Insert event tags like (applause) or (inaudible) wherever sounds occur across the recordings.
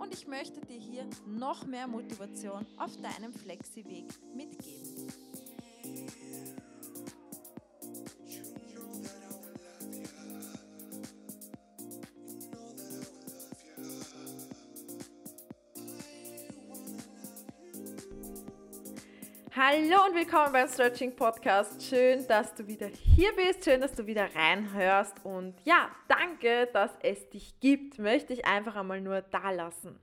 und ich möchte dir hier noch mehr Motivation auf deinem Flexi-Weg mitgeben. Hallo und willkommen beim Stretching Podcast. Schön, dass du wieder hier bist. Schön, dass du wieder reinhörst. Und ja, danke, dass es dich gibt. Möchte ich einfach einmal nur da lassen.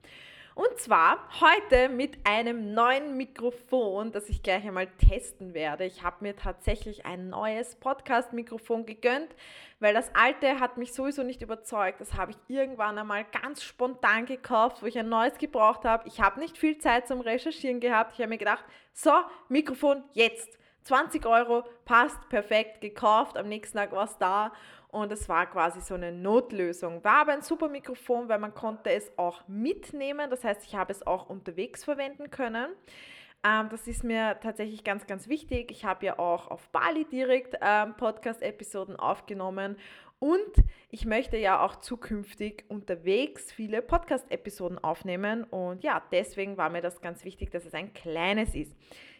Und zwar heute mit einem neuen Mikrofon, das ich gleich einmal testen werde. Ich habe mir tatsächlich ein neues Podcast-Mikrofon gegönnt, weil das alte hat mich sowieso nicht überzeugt. Das habe ich irgendwann einmal ganz spontan gekauft, wo ich ein neues gebraucht habe. Ich habe nicht viel Zeit zum Recherchieren gehabt. Ich habe mir gedacht, so, Mikrofon jetzt. 20 Euro, passt, perfekt, gekauft. Am nächsten Tag war es da und es war quasi so eine Notlösung. War aber ein super Mikrofon, weil man konnte es auch mitnehmen. Das heißt, ich habe es auch unterwegs verwenden können. Ähm, das ist mir tatsächlich ganz, ganz wichtig. Ich habe ja auch auf Bali direkt ähm, Podcast-Episoden aufgenommen und ich möchte ja auch zukünftig unterwegs viele Podcast-Episoden aufnehmen. Und ja, deswegen war mir das ganz wichtig, dass es ein kleines ist.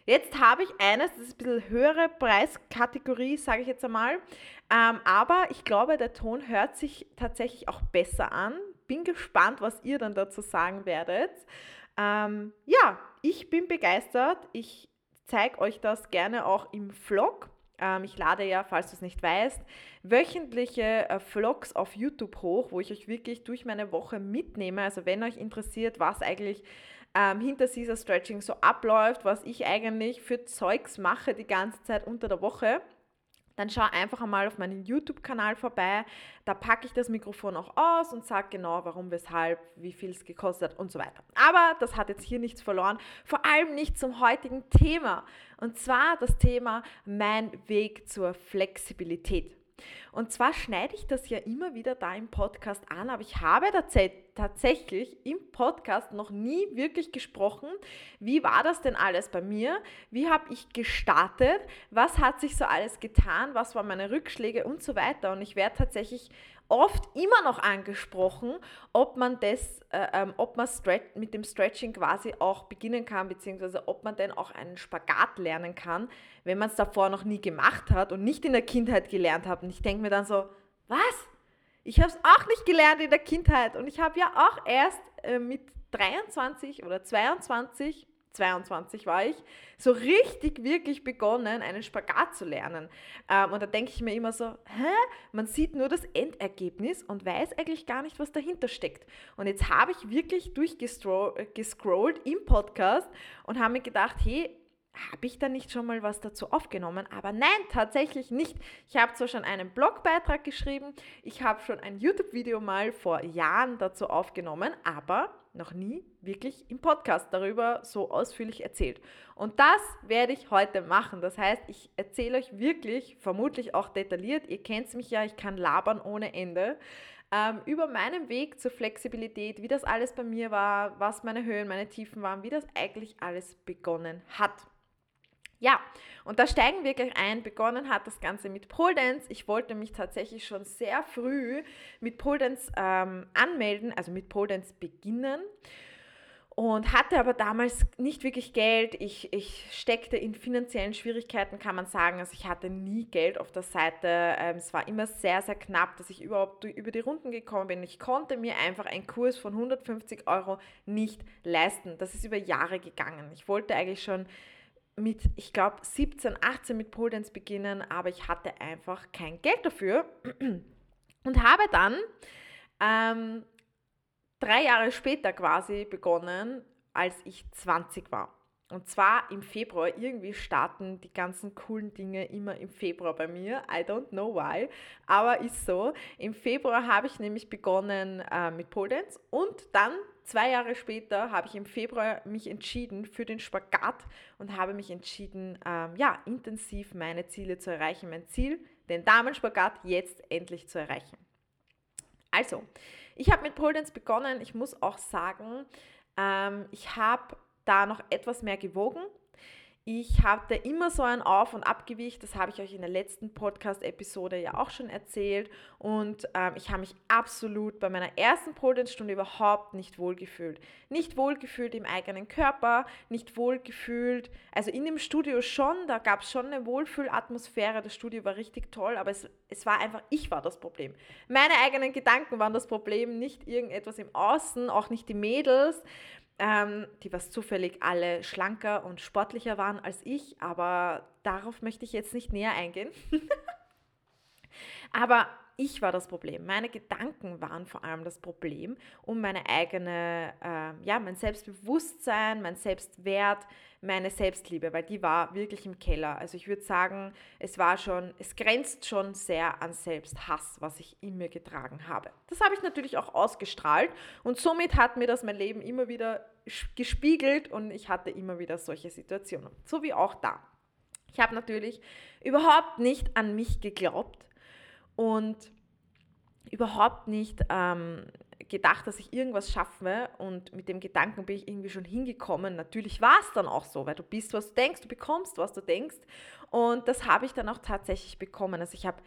Jetzt habe ich eines, das ist ein bisschen höhere Preiskategorie, sage ich jetzt einmal. Ähm, aber ich glaube, der Ton hört sich tatsächlich auch besser an. Bin gespannt, was ihr dann dazu sagen werdet. Ähm, ja, ich bin begeistert. Ich zeige euch das gerne auch im Vlog. Ähm, ich lade ja, falls du es nicht weißt, wöchentliche äh, Vlogs auf YouTube hoch, wo ich euch wirklich durch meine Woche mitnehme. Also wenn euch interessiert, was eigentlich ähm, hinter Caesar Stretching so abläuft, was ich eigentlich für Zeugs mache die ganze Zeit unter der Woche, dann schau einfach einmal auf meinen YouTube-Kanal vorbei. Da packe ich das Mikrofon auch aus und sage genau, warum, weshalb, wie viel es gekostet hat und so weiter. Aber das hat jetzt hier nichts verloren, vor allem nicht zum heutigen Thema. Und zwar das Thema mein Weg zur Flexibilität. Und zwar schneide ich das ja immer wieder da im Podcast an, aber ich habe tatsächlich im Podcast noch nie wirklich gesprochen, wie war das denn alles bei mir, wie habe ich gestartet, was hat sich so alles getan, was waren meine Rückschläge? Und so weiter. Und ich werde tatsächlich oft immer noch angesprochen, ob man das, äh, ähm, ob man mit dem Stretching quasi auch beginnen kann, beziehungsweise ob man denn auch einen Spagat lernen kann, wenn man es davor noch nie gemacht hat und nicht in der Kindheit gelernt hat. Und ich denke mir dann so, was? Ich habe es auch nicht gelernt in der Kindheit und ich habe ja auch erst äh, mit 23 oder 22 22 war ich, so richtig, wirklich begonnen, einen Spagat zu lernen. Ähm, und da denke ich mir immer so, hä? Man sieht nur das Endergebnis und weiß eigentlich gar nicht, was dahinter steckt. Und jetzt habe ich wirklich durchgescrollt im Podcast und habe mir gedacht, hey, habe ich da nicht schon mal was dazu aufgenommen? Aber nein, tatsächlich nicht. Ich habe zwar schon einen Blogbeitrag geschrieben, ich habe schon ein YouTube-Video mal vor Jahren dazu aufgenommen, aber noch nie wirklich im Podcast darüber so ausführlich erzählt. Und das werde ich heute machen. Das heißt, ich erzähle euch wirklich, vermutlich auch detailliert, ihr kennt mich ja, ich kann labern ohne Ende, ähm, über meinen Weg zur Flexibilität, wie das alles bei mir war, was meine Höhen, meine Tiefen waren, wie das eigentlich alles begonnen hat. Ja, und da steigen wir gleich ein. Begonnen hat das Ganze mit Pole Dance. Ich wollte mich tatsächlich schon sehr früh mit Pole Dance ähm, anmelden, also mit Pole Dance beginnen und hatte aber damals nicht wirklich Geld. Ich, ich steckte in finanziellen Schwierigkeiten, kann man sagen. Also ich hatte nie Geld auf der Seite. Ähm, es war immer sehr, sehr knapp, dass ich überhaupt über die Runden gekommen bin. Ich konnte mir einfach einen Kurs von 150 Euro nicht leisten. Das ist über Jahre gegangen. Ich wollte eigentlich schon mit, ich glaube, 17, 18 mit Pole Dance beginnen, aber ich hatte einfach kein Geld dafür (clears throat) und habe dann ähm, drei Jahre später quasi begonnen, als ich 20 war. Und zwar im Februar. Irgendwie starten die ganzen coolen Dinge immer im Februar bei mir. I don't know why, aber ist so. Im Februar habe ich nämlich begonnen äh, mit Pole Dance und dann zwei Jahre später habe ich im Februar mich entschieden für den Spagat und habe mich entschieden, ähm, ja, intensiv meine Ziele zu erreichen. Mein Ziel, den Damenspagat jetzt endlich zu erreichen. Also, ich habe mit Pole begonnen. Ich muss auch sagen, ähm, ich habe da noch etwas mehr gewogen. Ich hatte immer so ein Auf- und Abgewicht, das habe ich euch in der letzten Podcast-Episode ja auch schon erzählt. Und ähm, ich habe mich absolut bei meiner ersten Pole-Dance-Stunde überhaupt nicht wohlgefühlt. Nicht wohlgefühlt im eigenen Körper, nicht wohlgefühlt, also in dem Studio schon, da gab es schon eine Wohlfühlatmosphäre, das Studio war richtig toll, aber es, es war einfach, ich war das Problem. Meine eigenen Gedanken waren das Problem, nicht irgendetwas im Außen, auch nicht die Mädels ähm, die was zufällig alle schlanker und sportlicher waren als ich, aber darauf möchte ich jetzt nicht näher eingehen. (laughs) aber ich war das Problem. Meine Gedanken waren vor allem das Problem und meine eigene, äh, ja, mein Selbstbewusstsein, mein Selbstwert, meine Selbstliebe, weil die war wirklich im Keller. Also ich würde sagen, es war schon, es grenzt schon sehr an Selbsthass, was ich in mir getragen habe. Das habe ich natürlich auch ausgestrahlt und somit hat mir das mein Leben immer wieder gespiegelt und ich hatte immer wieder solche Situationen. So wie auch da. Ich habe natürlich überhaupt nicht an mich geglaubt und überhaupt nicht ähm, gedacht, dass ich irgendwas schaffe und mit dem Gedanken bin ich irgendwie schon hingekommen. Natürlich war es dann auch so, weil du bist, was du denkst, du bekommst, was du denkst und das habe ich dann auch tatsächlich bekommen. Also ich habe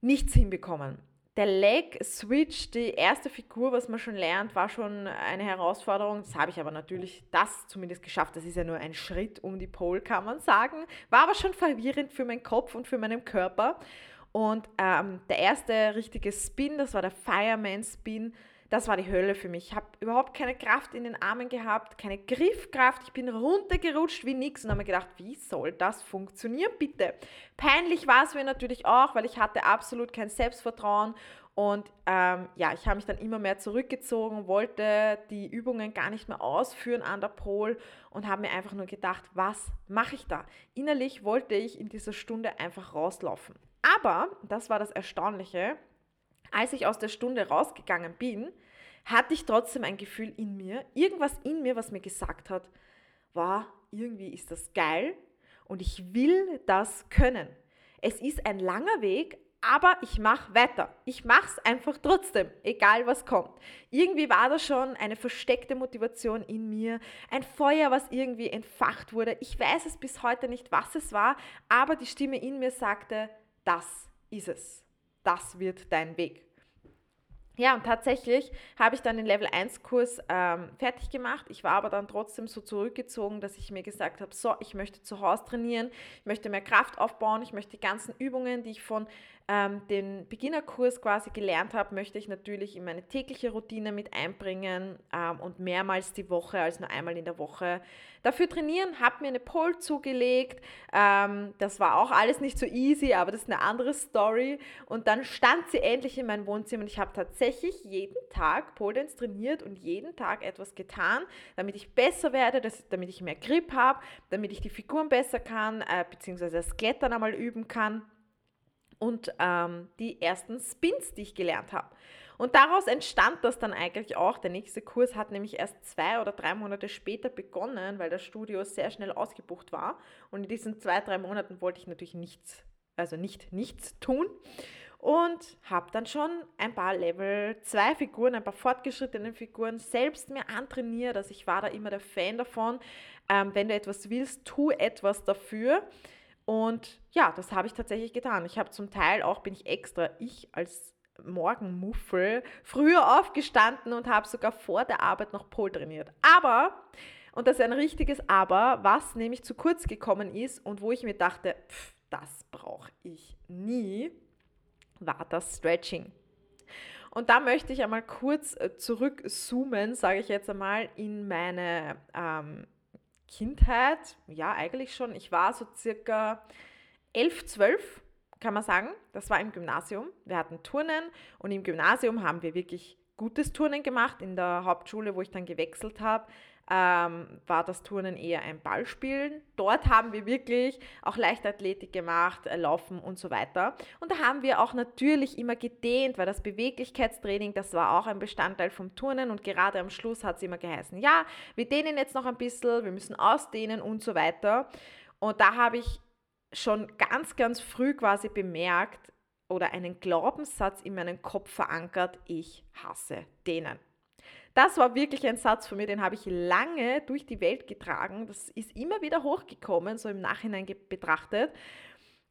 nichts hinbekommen. Der Leg Switch, die erste Figur, was man schon lernt, war schon eine Herausforderung. Das habe ich aber natürlich das zumindest geschafft. Das ist ja nur ein Schritt um die Pole, kann man sagen. War aber schon verwirrend für meinen Kopf und für meinen Körper. Und ähm, der erste richtige Spin, das war der Fireman Spin, das war die Hölle für mich. Ich habe überhaupt keine Kraft in den Armen gehabt, keine Griffkraft. Ich bin runtergerutscht wie nix und habe mir gedacht, wie soll das funktionieren, bitte? Peinlich war es mir natürlich auch, weil ich hatte absolut kein Selbstvertrauen und ähm, ja, ich habe mich dann immer mehr zurückgezogen, wollte die Übungen gar nicht mehr ausführen an der Pol und habe mir einfach nur gedacht, was mache ich da? Innerlich wollte ich in dieser Stunde einfach rauslaufen. Aber, das war das Erstaunliche, als ich aus der Stunde rausgegangen bin, hatte ich trotzdem ein Gefühl in mir, irgendwas in mir, was mir gesagt hat, war, irgendwie ist das geil und ich will das können. Es ist ein langer Weg, aber ich mache weiter. Ich mache es einfach trotzdem, egal was kommt. Irgendwie war da schon eine versteckte Motivation in mir, ein Feuer, was irgendwie entfacht wurde. Ich weiß es bis heute nicht, was es war, aber die Stimme in mir sagte, das ist es. Das wird dein Weg. Ja, und tatsächlich habe ich dann den Level 1 Kurs ähm, fertig gemacht. Ich war aber dann trotzdem so zurückgezogen, dass ich mir gesagt habe, so, ich möchte zu Hause trainieren, ich möchte mehr Kraft aufbauen, ich möchte die ganzen Übungen, die ich von ähm, den Beginnerkurs quasi gelernt habe, möchte ich natürlich in meine tägliche Routine mit einbringen ähm, und mehrmals die Woche als nur einmal in der Woche dafür trainieren. Habe mir eine Pole zugelegt. Ähm, das war auch alles nicht so easy, aber das ist eine andere Story. Und dann stand sie endlich in meinem Wohnzimmer und ich habe tatsächlich jeden Tag Pole Dance trainiert und jeden Tag etwas getan, damit ich besser werde, dass, damit ich mehr Grip habe, damit ich die Figuren besser kann, äh, beziehungsweise das Klettern einmal üben kann und ähm, die ersten Spins, die ich gelernt habe. Und daraus entstand das dann eigentlich auch. Der nächste Kurs hat nämlich erst zwei oder drei Monate später begonnen, weil das Studio sehr schnell ausgebucht war. Und in diesen zwei, drei Monaten wollte ich natürlich nichts, also nicht nichts tun. Und habe dann schon ein paar Level 2 Figuren, ein paar fortgeschrittene Figuren selbst mir antrainiert. Also ich war da immer der Fan davon. Ähm, wenn du etwas willst, tu etwas dafür. Und ja, das habe ich tatsächlich getan. Ich habe zum Teil auch, bin ich extra, ich als Morgenmuffel, früher aufgestanden und habe sogar vor der Arbeit noch Pol trainiert. Aber, und das ist ein richtiges Aber, was nämlich zu kurz gekommen ist und wo ich mir dachte, pff, das brauche ich nie, war das Stretching. Und da möchte ich einmal kurz äh, zurückzoomen, sage ich jetzt einmal, in meine ähm, Kindheit, ja, eigentlich schon. Ich war so circa 11, 12, kann man sagen. Das war im Gymnasium. Wir hatten Turnen und im Gymnasium haben wir wirklich gutes Turnen gemacht. In der Hauptschule, wo ich dann gewechselt habe, ähm, war das Turnen eher ein Ballspielen. Dort haben wir wirklich auch Leichtathletik gemacht, äh, Laufen und so weiter. Und da haben wir auch natürlich immer gedehnt, weil das Beweglichkeitstraining, das war auch ein Bestandteil vom Turnen und gerade am Schluss hat es immer geheißen, ja, wir dehnen jetzt noch ein bisschen, wir müssen ausdehnen und so weiter. Und da habe ich schon ganz, ganz früh quasi bemerkt oder einen Glaubenssatz in meinen Kopf verankert, ich hasse denen. Das war wirklich ein Satz von mir, den habe ich lange durch die Welt getragen. Das ist immer wieder hochgekommen, so im Nachhinein betrachtet.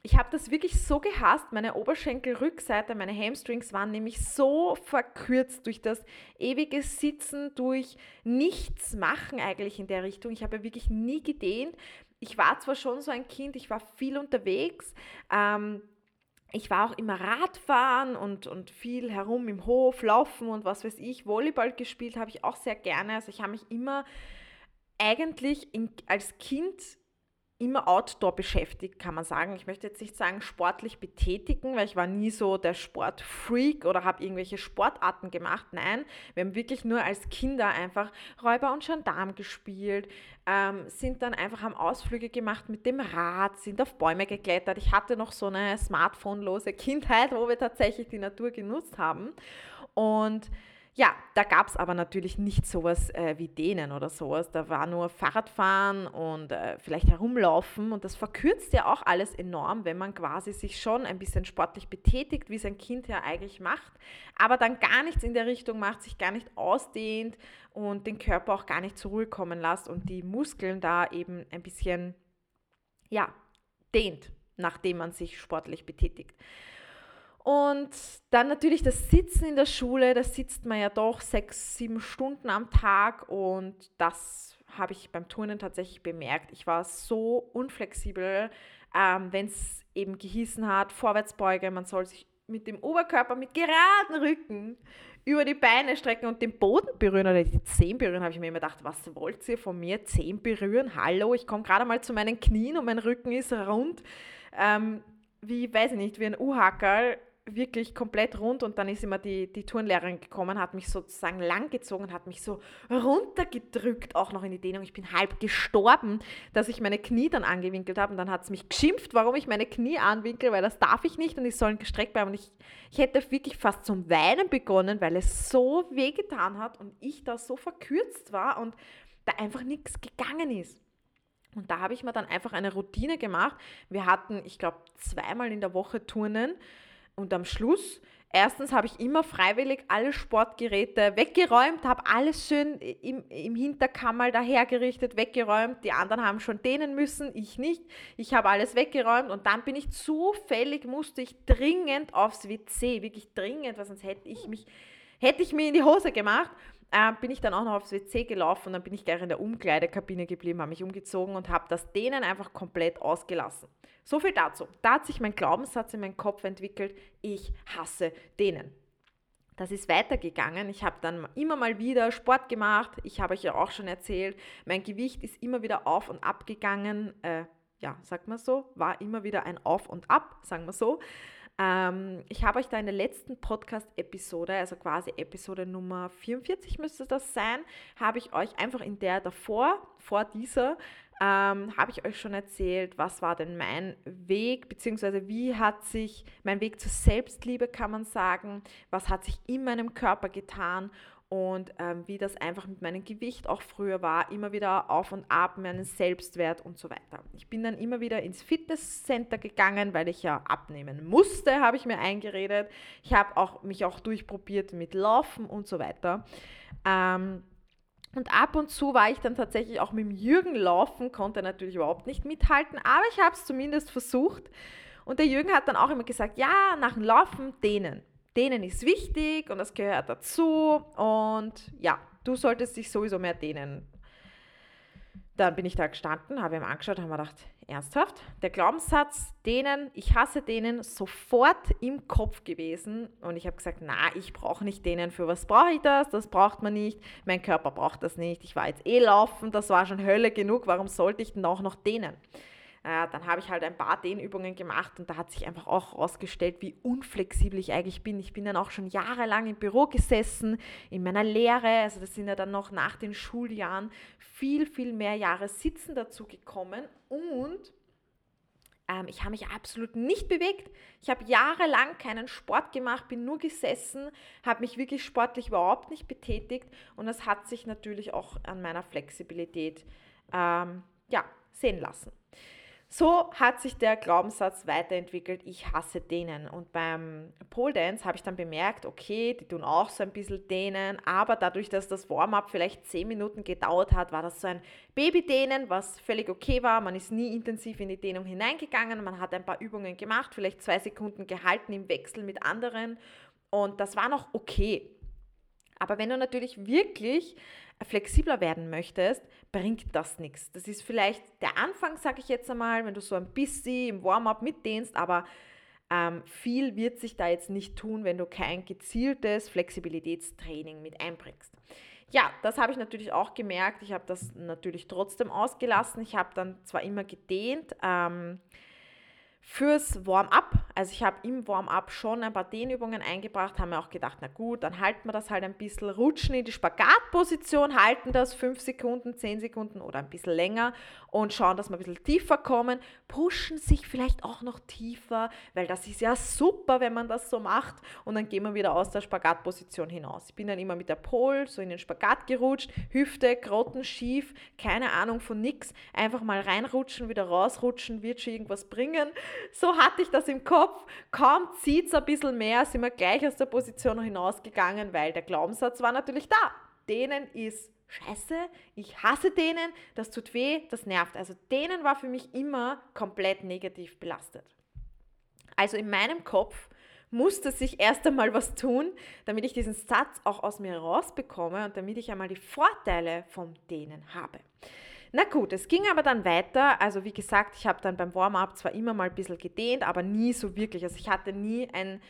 Ich habe das wirklich so gehasst. Meine Oberschenkelrückseite, meine Hamstrings waren nämlich so verkürzt durch das ewige Sitzen, durch nichts machen eigentlich in der Richtung. Ich habe ja wirklich nie gedehnt. Ich war zwar schon so ein Kind, ich war viel unterwegs. Ähm, ich war auch immer Radfahren und, und viel herum im Hof, laufen und was weiß ich. Volleyball gespielt habe ich auch sehr gerne. Also ich habe mich immer eigentlich in, als Kind immer outdoor beschäftigt, kann man sagen. Ich möchte jetzt nicht sagen sportlich betätigen, weil ich war nie so der Sportfreak oder habe irgendwelche Sportarten gemacht. Nein, wir haben wirklich nur als Kinder einfach Räuber und Gendarm gespielt, ähm, sind dann einfach haben Ausflüge gemacht mit dem Rad, sind auf Bäume geklettert. Ich hatte noch so eine smartphonelose Kindheit, wo wir tatsächlich die Natur genutzt haben. Und ja, da gab es aber natürlich nicht sowas äh, wie denen oder sowas. Da war nur Fahrradfahren und äh, vielleicht herumlaufen und das verkürzt ja auch alles enorm, wenn man quasi sich schon ein bisschen sportlich betätigt, wie es ein Kind ja eigentlich macht, aber dann gar nichts in der Richtung macht, sich gar nicht ausdehnt und den Körper auch gar nicht zur Ruhe kommen lässt und die Muskeln da eben ein bisschen, ja, dehnt, nachdem man sich sportlich betätigt. Und dann natürlich das Sitzen in der Schule, da sitzt man ja doch sechs, sieben Stunden am Tag und das habe ich beim Turnen tatsächlich bemerkt. Ich war so unflexibel, ähm, wenn es eben gehießen hat, Vorwärtsbeuge, man soll sich mit dem Oberkörper mit geraden Rücken über die Beine strecken und den Boden berühren oder die Zehen berühren, habe ich mir immer gedacht, was wollt ihr von mir? Zehen berühren? Hallo, ich komme gerade mal zu meinen Knien und mein Rücken ist rund. Ähm, wie, weiß ich nicht, wie ein U-Hackerl wirklich komplett rund und dann ist immer die, die Turnlehrerin gekommen, hat mich sozusagen langgezogen, hat mich so runtergedrückt, auch noch in die Dehnung. Ich bin halb gestorben, dass ich meine Knie dann angewinkelt habe und dann hat es mich geschimpft, warum ich meine Knie anwinkel, weil das darf ich nicht und ich soll gestreckt bleiben. Und ich, ich hätte wirklich fast zum Weinen begonnen, weil es so wehgetan hat und ich da so verkürzt war und da einfach nichts gegangen ist. Und da habe ich mir dann einfach eine Routine gemacht. Wir hatten, ich glaube, zweimal in der Woche Turnen. Und am Schluss, erstens habe ich immer freiwillig alle Sportgeräte weggeräumt, habe alles schön im, im Hinterkammer dahergerichtet, weggeräumt. Die anderen haben schon dehnen müssen, ich nicht. Ich habe alles weggeräumt und dann bin ich zufällig, musste ich dringend aufs WC, wirklich dringend, weil sonst hätte ich mich, hätte ich mir in die Hose gemacht äh, bin ich dann auch noch aufs WC gelaufen und dann bin ich gleich in der Umkleidekabine geblieben, habe mich umgezogen und habe das Dehnen einfach komplett ausgelassen. So viel dazu. Da hat sich mein Glaubenssatz in meinem Kopf entwickelt, ich hasse Dehnen. Das ist weitergegangen. Ich habe dann immer mal wieder Sport gemacht. Ich habe euch ja auch schon erzählt, mein Gewicht ist immer wieder auf und ab gegangen. Äh, ja, sagt man so, war immer wieder ein Auf und Ab, sagen wir so. Ähm, ich habe euch da in der letzten Podcast-Episode, also quasi Episode Nummer 44 müsste das sein, habe ich euch einfach in der davor, vor dieser, ähm, habe ich euch schon erzählt, was war denn mein Weg, beziehungsweise wie hat sich mein Weg zur Selbstliebe, kann man sagen, was hat sich in meinem Körper getan und ähm, wie das einfach mit meinem Gewicht auch früher war, immer wieder auf und ab, meinen Selbstwert und so weiter. Ich bin dann immer wieder ins Fitnesscenter gegangen, weil ich ja abnehmen musste, habe ich mir eingeredet. Ich habe auch, mich auch durchprobiert mit Laufen und so weiter. Ähm, und ab und zu war ich dann tatsächlich auch mit dem Jürgen laufen, konnte natürlich überhaupt nicht mithalten, aber ich habe es zumindest versucht. Und der Jürgen hat dann auch immer gesagt, ja, nach dem Laufen dehnen denen ist wichtig und das gehört dazu und ja, du solltest dich sowieso mehr dehnen. Dann bin ich da gestanden, habe ihm angeschaut, habe mir gedacht, ernsthaft? Der Glaubenssatz, denen, ich hasse denen, sofort im Kopf gewesen. Und ich habe gesagt, na, ich brauche nicht denen. Für was brauche ich das? Das braucht man nicht. Mein Körper braucht das nicht. Ich war jetzt eh laufen, das war schon Hölle genug. Warum sollte ich denn auch noch denen? Äh, dann habe ich halt ein paar Dehnübungen gemacht und da hat sich einfach auch herausgestellt, wie unflexibel ich eigentlich bin. Ich bin dann auch schon jahrelang im Büro gesessen, in meiner Lehre, also das sind ja dann noch nach den Schuljahren viel, viel mehr Jahre Sitzen dazu gekommen und ähm, ich habe mich absolut nicht bewegt. Ich habe jahrelang keinen Sport gemacht, bin nur gesessen, habe mich wirklich sportlich überhaupt nicht betätigt und das hat sich natürlich auch an meiner Flexibilität ähm, ja, sehen lassen. So hat sich der Glaubenssatz weiterentwickelt, ich hasse denen. Und beim Pole Dance habe ich dann bemerkt, okay, die tun auch so ein bisschen dehnen, aber dadurch, dass das Warm-up vielleicht 10 Minuten gedauert hat, war das so ein Baby-Dehnen, was völlig okay war. Man ist nie intensiv in die Dehnung hineingegangen, man hat ein paar Übungen gemacht, vielleicht zwei Sekunden gehalten im Wechsel mit anderen und das war noch okay. Aber wenn du natürlich wirklich flexibler werden möchtest, bringt das nichts. Das ist vielleicht der Anfang, sage ich jetzt einmal, wenn du so ein bisschen im Warm-up mitdehnst, aber ähm, viel wird sich da jetzt nicht tun, wenn du kein gezieltes Flexibilitätstraining mit einbringst. Ja, das habe ich natürlich auch gemerkt. Ich habe das natürlich trotzdem ausgelassen. Ich habe dann zwar immer gedehnt, ähm, fürs Warm-up. Also ich habe im Warm-up schon ein paar Dehnübungen eingebracht, haben mir auch gedacht, na gut, dann halten wir das halt ein bisschen, rutschen in die Spagatposition, halten das 5 Sekunden, 10 Sekunden oder ein bisschen länger und schauen, dass wir ein bisschen tiefer kommen, pushen sich vielleicht auch noch tiefer, weil das ist ja super, wenn man das so macht und dann gehen wir wieder aus der Spagatposition hinaus. Ich bin dann immer mit der Pole so in den Spagat gerutscht, Hüfte, Krotten schief, keine Ahnung von nix, einfach mal reinrutschen, wieder rausrutschen, wird schon irgendwas bringen. So hatte ich das im Kopf. Kaum zieht es ein bisschen mehr, sind wir gleich aus der Position hinausgegangen, weil der Glaubenssatz war natürlich da. Denen ist scheiße, ich hasse denen, das tut weh, das nervt. Also denen war für mich immer komplett negativ belastet. Also in meinem Kopf musste sich erst einmal was tun, damit ich diesen Satz auch aus mir rausbekomme und damit ich einmal die Vorteile von denen habe. Na gut, es ging aber dann weiter. Also wie gesagt, ich habe dann beim Warm-up zwar immer mal ein bisschen gedehnt, aber nie so wirklich. Also ich hatte nie ein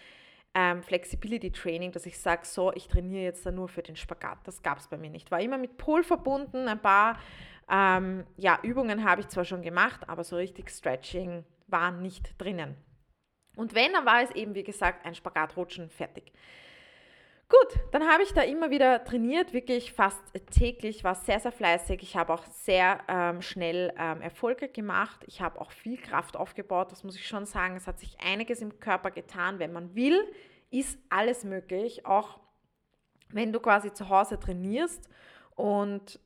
ähm, Flexibility Training, dass ich sage, so, ich trainiere jetzt da nur für den Spagat. Das gab es bei mir nicht. War immer mit Pol verbunden. Ein paar ähm, ja, Übungen habe ich zwar schon gemacht, aber so richtig Stretching war nicht drinnen. Und wenn, dann war es eben, wie gesagt, ein Spagatrutschen fertig. Gut, dann habe ich da immer wieder trainiert, wirklich fast täglich, war sehr, sehr fleißig. Ich habe auch sehr ähm, schnell ähm, Erfolge gemacht. Ich habe auch viel Kraft aufgebaut, das muss ich schon sagen. Es hat sich einiges im Körper getan. Wenn man will, ist alles möglich. Auch wenn du quasi zu Hause trainierst und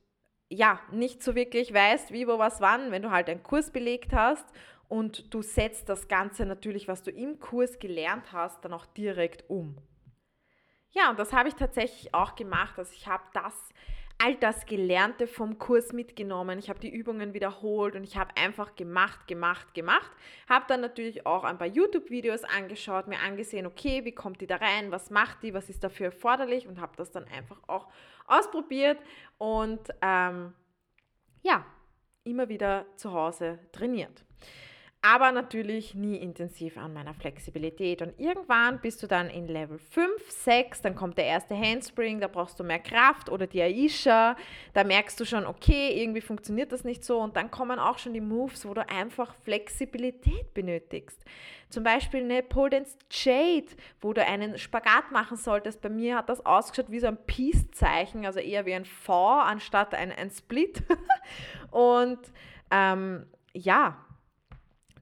ja, nicht so wirklich weißt, wie, wo, was, wann, wenn du halt einen Kurs belegt hast und du setzt das Ganze natürlich, was du im Kurs gelernt hast, dann auch direkt um. Ja, und das habe ich tatsächlich auch gemacht. Also ich habe das, all das Gelernte vom Kurs mitgenommen. Ich habe die Übungen wiederholt und ich habe einfach gemacht, gemacht, gemacht. Habe dann natürlich auch ein paar YouTube-Videos angeschaut, mir angesehen, okay, wie kommt die da rein, was macht die, was ist dafür erforderlich und habe das dann einfach auch ausprobiert und ähm, ja, immer wieder zu Hause trainiert aber natürlich nie intensiv an meiner Flexibilität. Und irgendwann bist du dann in Level 5, 6, dann kommt der erste Handspring, da brauchst du mehr Kraft oder die Aisha, da merkst du schon, okay, irgendwie funktioniert das nicht so und dann kommen auch schon die Moves, wo du einfach Flexibilität benötigst. Zum Beispiel eine Pole Dance Jade, wo du einen Spagat machen solltest. Bei mir hat das ausgeschaut wie so ein Peace-Zeichen, also eher wie ein V anstatt ein, ein Split. (laughs) und ähm, ja,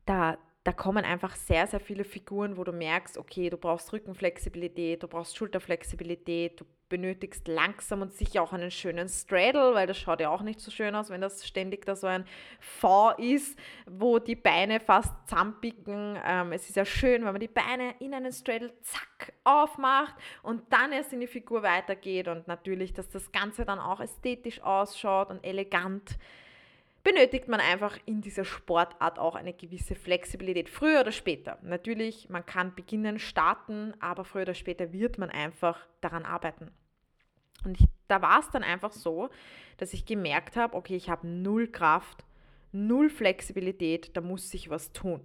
da, da kommen einfach sehr, sehr viele Figuren, wo du merkst, okay, du brauchst Rückenflexibilität, du brauchst Schulterflexibilität, du benötigst langsam und sicher auch einen schönen Straddle, weil das schaut ja auch nicht so schön aus, wenn das ständig da so ein V ist, wo die Beine fast zusammenpicken. Ähm, es ist ja schön, wenn man die Beine in einen Straddle zack aufmacht und dann erst in die Figur weitergeht und natürlich, dass das Ganze dann auch ästhetisch ausschaut und elegant benötigt man einfach in dieser Sportart auch eine gewisse Flexibilität, früher oder später. Natürlich, man kann beginnen, starten, aber früher oder später wird man einfach daran arbeiten. Und ich, da war es dann einfach so, dass ich gemerkt habe, okay, ich habe null Kraft, null Flexibilität, da muss sich was tun.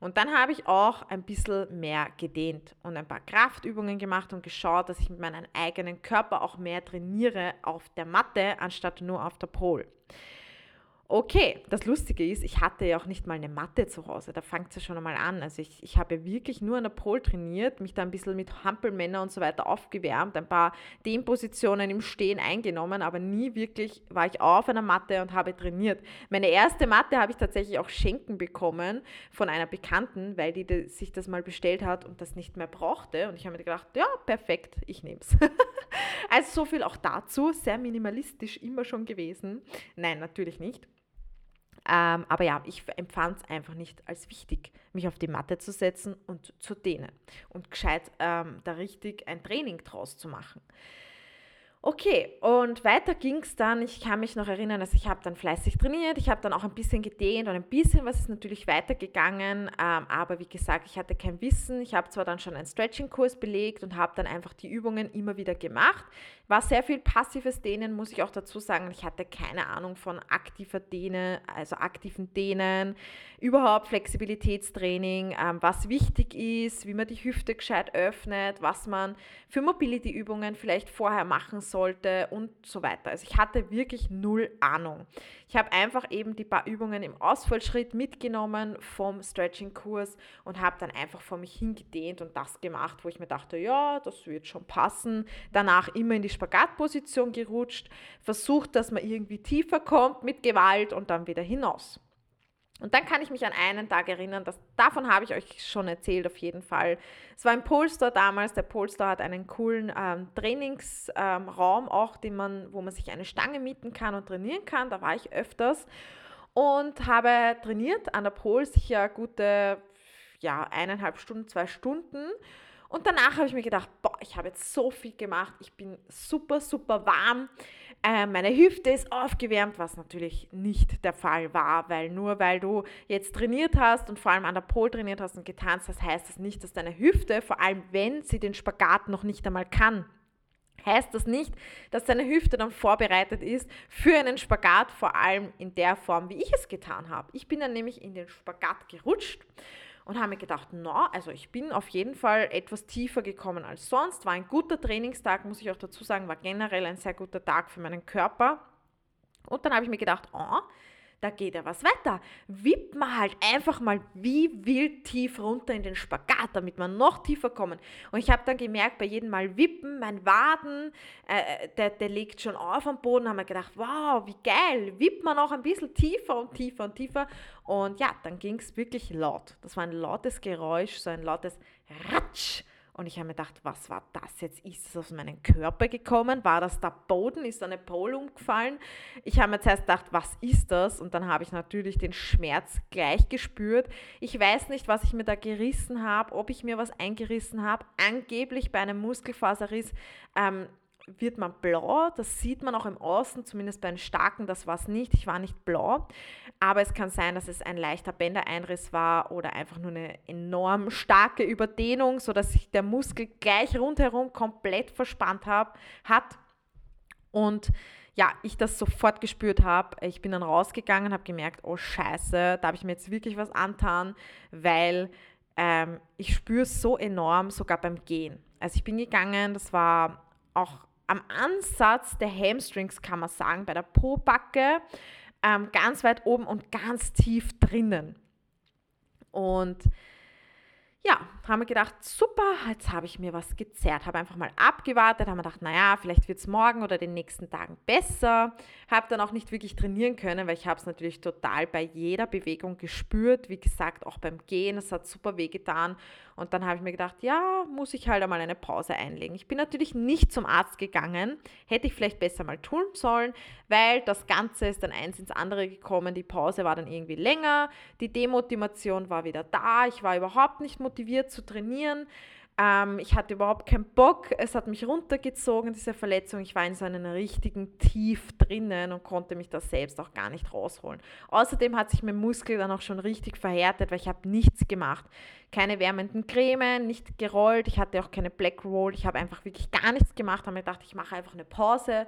Und dann habe ich auch ein bisschen mehr gedehnt und ein paar Kraftübungen gemacht und geschaut, dass ich mit meinem eigenen Körper auch mehr trainiere auf der Matte anstatt nur auf der Pole. Okay, das Lustige ist, ich hatte ja auch nicht mal eine Matte zu Hause. Da fängt es ja schon einmal an. Also ich, ich habe ja wirklich nur an der Pole trainiert, mich da ein bisschen mit Hampelmänner und so weiter aufgewärmt, ein paar Dehnpositionen im Stehen eingenommen, aber nie wirklich war ich auf einer Matte und habe trainiert. Meine erste Matte habe ich tatsächlich auch schenken bekommen von einer Bekannten, weil die sich das mal bestellt hat und das nicht mehr brauchte. Und ich habe mir gedacht, ja, perfekt, ich nehme es. (laughs) also so viel auch dazu, sehr minimalistisch immer schon gewesen. Nein, natürlich nicht. Ähm, aber ja, ich empfand es einfach nicht als wichtig, mich auf die Matte zu setzen und zu dehnen und gescheit ähm, da richtig ein Training draus zu machen. Okay, und weiter ging es dann. Ich kann mich noch erinnern, dass ich habe dann fleißig trainiert. Ich habe dann auch ein bisschen gedehnt und ein bisschen was ist natürlich weitergegangen. Ähm, aber wie gesagt, ich hatte kein Wissen. Ich habe zwar dann schon einen Stretching-Kurs belegt und habe dann einfach die Übungen immer wieder gemacht. War sehr viel passives Dehnen, muss ich auch dazu sagen. Ich hatte keine Ahnung von aktiver Dehnen, also aktiven Dehnen, überhaupt Flexibilitätstraining, ähm, was wichtig ist, wie man die Hüfte gescheit öffnet, was man für Mobility-Übungen vielleicht vorher machen soll sollte und so weiter. Also ich hatte wirklich null Ahnung. Ich habe einfach eben die paar Übungen im Ausfallschritt mitgenommen vom Stretching-Kurs und habe dann einfach vor mich hingedehnt und das gemacht, wo ich mir dachte, ja, das wird schon passen. Danach immer in die Spagatposition gerutscht, versucht, dass man irgendwie tiefer kommt mit Gewalt und dann wieder hinaus. Und dann kann ich mich an einen Tag erinnern, dass, davon habe ich euch schon erzählt auf jeden Fall. Es war im Polestar damals, der Polestar hat einen coolen ähm, Trainingsraum ähm, auch, den man, wo man sich eine Stange mieten kann und trainieren kann. Da war ich öfters und habe trainiert an der Pol sicher gute ja, eineinhalb Stunden, zwei Stunden. Und danach habe ich mir gedacht, boah, ich habe jetzt so viel gemacht, ich bin super, super warm. Äh, meine Hüfte ist aufgewärmt, was natürlich nicht der Fall war, weil nur weil du jetzt trainiert hast und vor allem an der Pole trainiert hast und getanzt hast, heißt das nicht, dass deine Hüfte, vor allem wenn sie den Spagat noch nicht einmal kann, heißt das nicht, dass deine Hüfte dann vorbereitet ist für einen Spagat, vor allem in der Form, wie ich es getan habe. Ich bin dann nämlich in den Spagat gerutscht und habe mir gedacht, na, also ich bin auf jeden Fall etwas tiefer gekommen als sonst. War ein guter Trainingstag, muss ich auch dazu sagen, war generell ein sehr guter Tag für meinen Körper. Und dann habe ich mir gedacht, oh, da geht ja was weiter. Wippt man halt einfach mal wie wild tief runter in den Spagat, damit wir noch tiefer kommen. Und ich habe dann gemerkt, bei jedem Mal wippen, mein Waden, äh, der, der legt schon auf am Boden, haben wir gedacht, wow, wie geil, wippt man noch ein bisschen tiefer und tiefer und tiefer. Und ja, dann ging es wirklich laut. Das war ein lautes Geräusch, so ein lautes Ratsch. Und ich habe mir gedacht, was war das jetzt? Ist es aus meinem Körper gekommen? War das der Boden? Ist da eine Pole umgefallen? Ich habe mir zuerst gedacht, was ist das? Und dann habe ich natürlich den Schmerz gleich gespürt. Ich weiß nicht, was ich mir da gerissen habe, ob ich mir was eingerissen habe. Angeblich bei einem Muskelfaserriss ähm, wird man blau. Das sieht man auch im Außen, zumindest bei den starken, das war es nicht. Ich war nicht blau. Aber es kann sein, dass es ein leichter Bändereinriss war oder einfach nur eine enorm starke Überdehnung, sodass sich der Muskel gleich rundherum komplett verspannt hab, hat. Und ja, ich das sofort gespürt habe. Ich bin dann rausgegangen, habe gemerkt, oh scheiße, da habe ich mir jetzt wirklich was antan, weil ähm, ich spüre es so enorm, sogar beim Gehen. Also ich bin gegangen, das war auch am Ansatz der Hamstrings, kann man sagen, bei der Pobacke, ähm, ganz weit oben und ganz tief drinnen. Und ja, haben wir gedacht, super, jetzt habe ich mir was gezerrt. Habe einfach mal abgewartet, haben wir gedacht, naja, vielleicht wird es morgen oder den nächsten Tagen besser. Habe dann auch nicht wirklich trainieren können, weil ich habe es natürlich total bei jeder Bewegung gespürt. Wie gesagt, auch beim Gehen, es hat super weh getan. Und dann habe ich mir gedacht, ja, muss ich halt einmal eine Pause einlegen. Ich bin natürlich nicht zum Arzt gegangen. Hätte ich vielleicht besser mal tun sollen, weil das Ganze ist dann eins ins andere gekommen. Die Pause war dann irgendwie länger. Die Demotivation war wieder da. Ich war überhaupt nicht motiviert zu trainieren. Ähm, ich hatte überhaupt keinen Bock. Es hat mich runtergezogen, diese Verletzung. Ich war in so einem richtigen Tief drinnen und konnte mich da selbst auch gar nicht rausholen. Außerdem hat sich mein Muskel dann auch schon richtig verhärtet, weil ich habe nichts gemacht. Keine wärmenden Cremen, nicht gerollt. Ich hatte auch keine Black Roll. Ich habe einfach wirklich gar nichts gemacht. Habe mir gedacht, ich mache einfach eine Pause.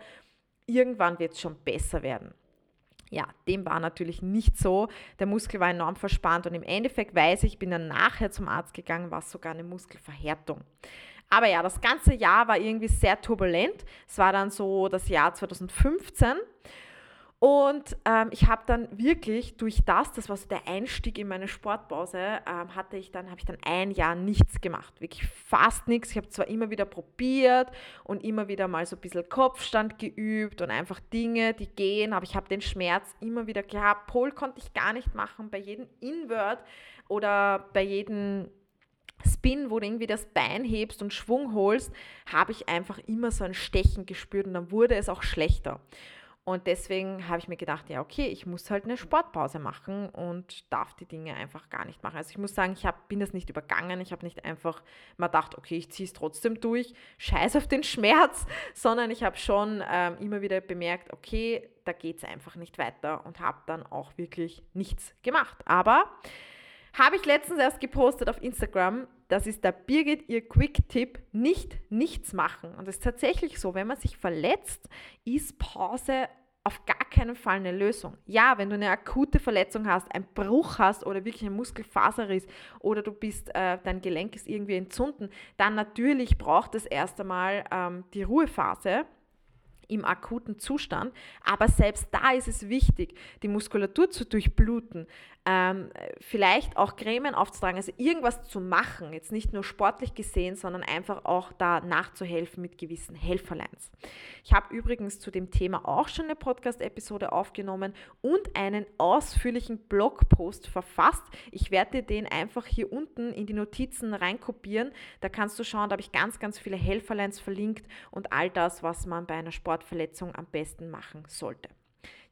Irgendwann wird es schon besser werden. Ja, dem war natürlich nicht so. Der Muskel war enorm verspannt und im Endeffekt weiß ich, bin dann nachher zum Arzt gegangen, war es sogar eine Muskelverhärtung. Aber ja, das ganze Jahr war irgendwie sehr turbulent. Es war dann so das Jahr 2015 Und ähm, ich habe dann wirklich durch das, das war so der Einstieg in meine Sportpause, ähm, hatte ich dann, habe ich dann ein Jahr nichts gemacht. Wirklich fast nichts. Ich habe zwar immer wieder probiert und immer wieder mal so ein bisschen Kopfstand geübt und einfach Dinge, die gehen, aber ich habe den Schmerz immer wieder gehabt. Pole konnte ich gar nicht machen. Bei jedem Invert oder bei jedem Spin, wo du irgendwie das Bein hebst und Schwung holst, habe ich einfach immer so ein Stechen gespürt und dann wurde es auch schlechter. Und deswegen habe ich mir gedacht, ja, okay, ich muss halt eine Sportpause machen und darf die Dinge einfach gar nicht machen. Also ich muss sagen, ich hab, bin das nicht übergangen. Ich habe nicht einfach mal gedacht, okay, ich ziehe es trotzdem durch, scheiß auf den Schmerz, (laughs) sondern ich habe schon ähm, immer wieder bemerkt, okay, da geht es einfach nicht weiter und habe dann auch wirklich nichts gemacht. Aber habe ich letztens erst gepostet auf Instagram, das ist der Birgit ihr Quick-Tipp, nicht nichts machen. Und es ist tatsächlich so, wenn man sich verletzt, ist Pause auf gar keinen Fall eine Lösung. Ja, wenn du eine akute Verletzung hast, einen Bruch hast oder wirklich ein Muskelfaserriss oder du bist, äh, dein Gelenk ist irgendwie entzünden, dann natürlich braucht es erst einmal ähm, die Ruhephase im akuten Zustand. Aber selbst da ist es wichtig, die Muskulatur zu durchbluten, ähm, vielleicht auch Cremen aufzutragen, also irgendwas zu machen, jetzt nicht nur sportlich gesehen, sondern einfach auch da nachzuhelfen mit gewissen Helferlines. Ich habe übrigens zu dem Thema auch schon eine Podcast-Episode aufgenommen und einen ausführlichen Blogpost verfasst. Ich werde dir den einfach hier unten in die Notizen reinkopieren. Da kannst du schauen, da habe ich ganz, ganz viele Helferlines verlinkt und all das, was man bei einer Sportverletzung am besten machen sollte.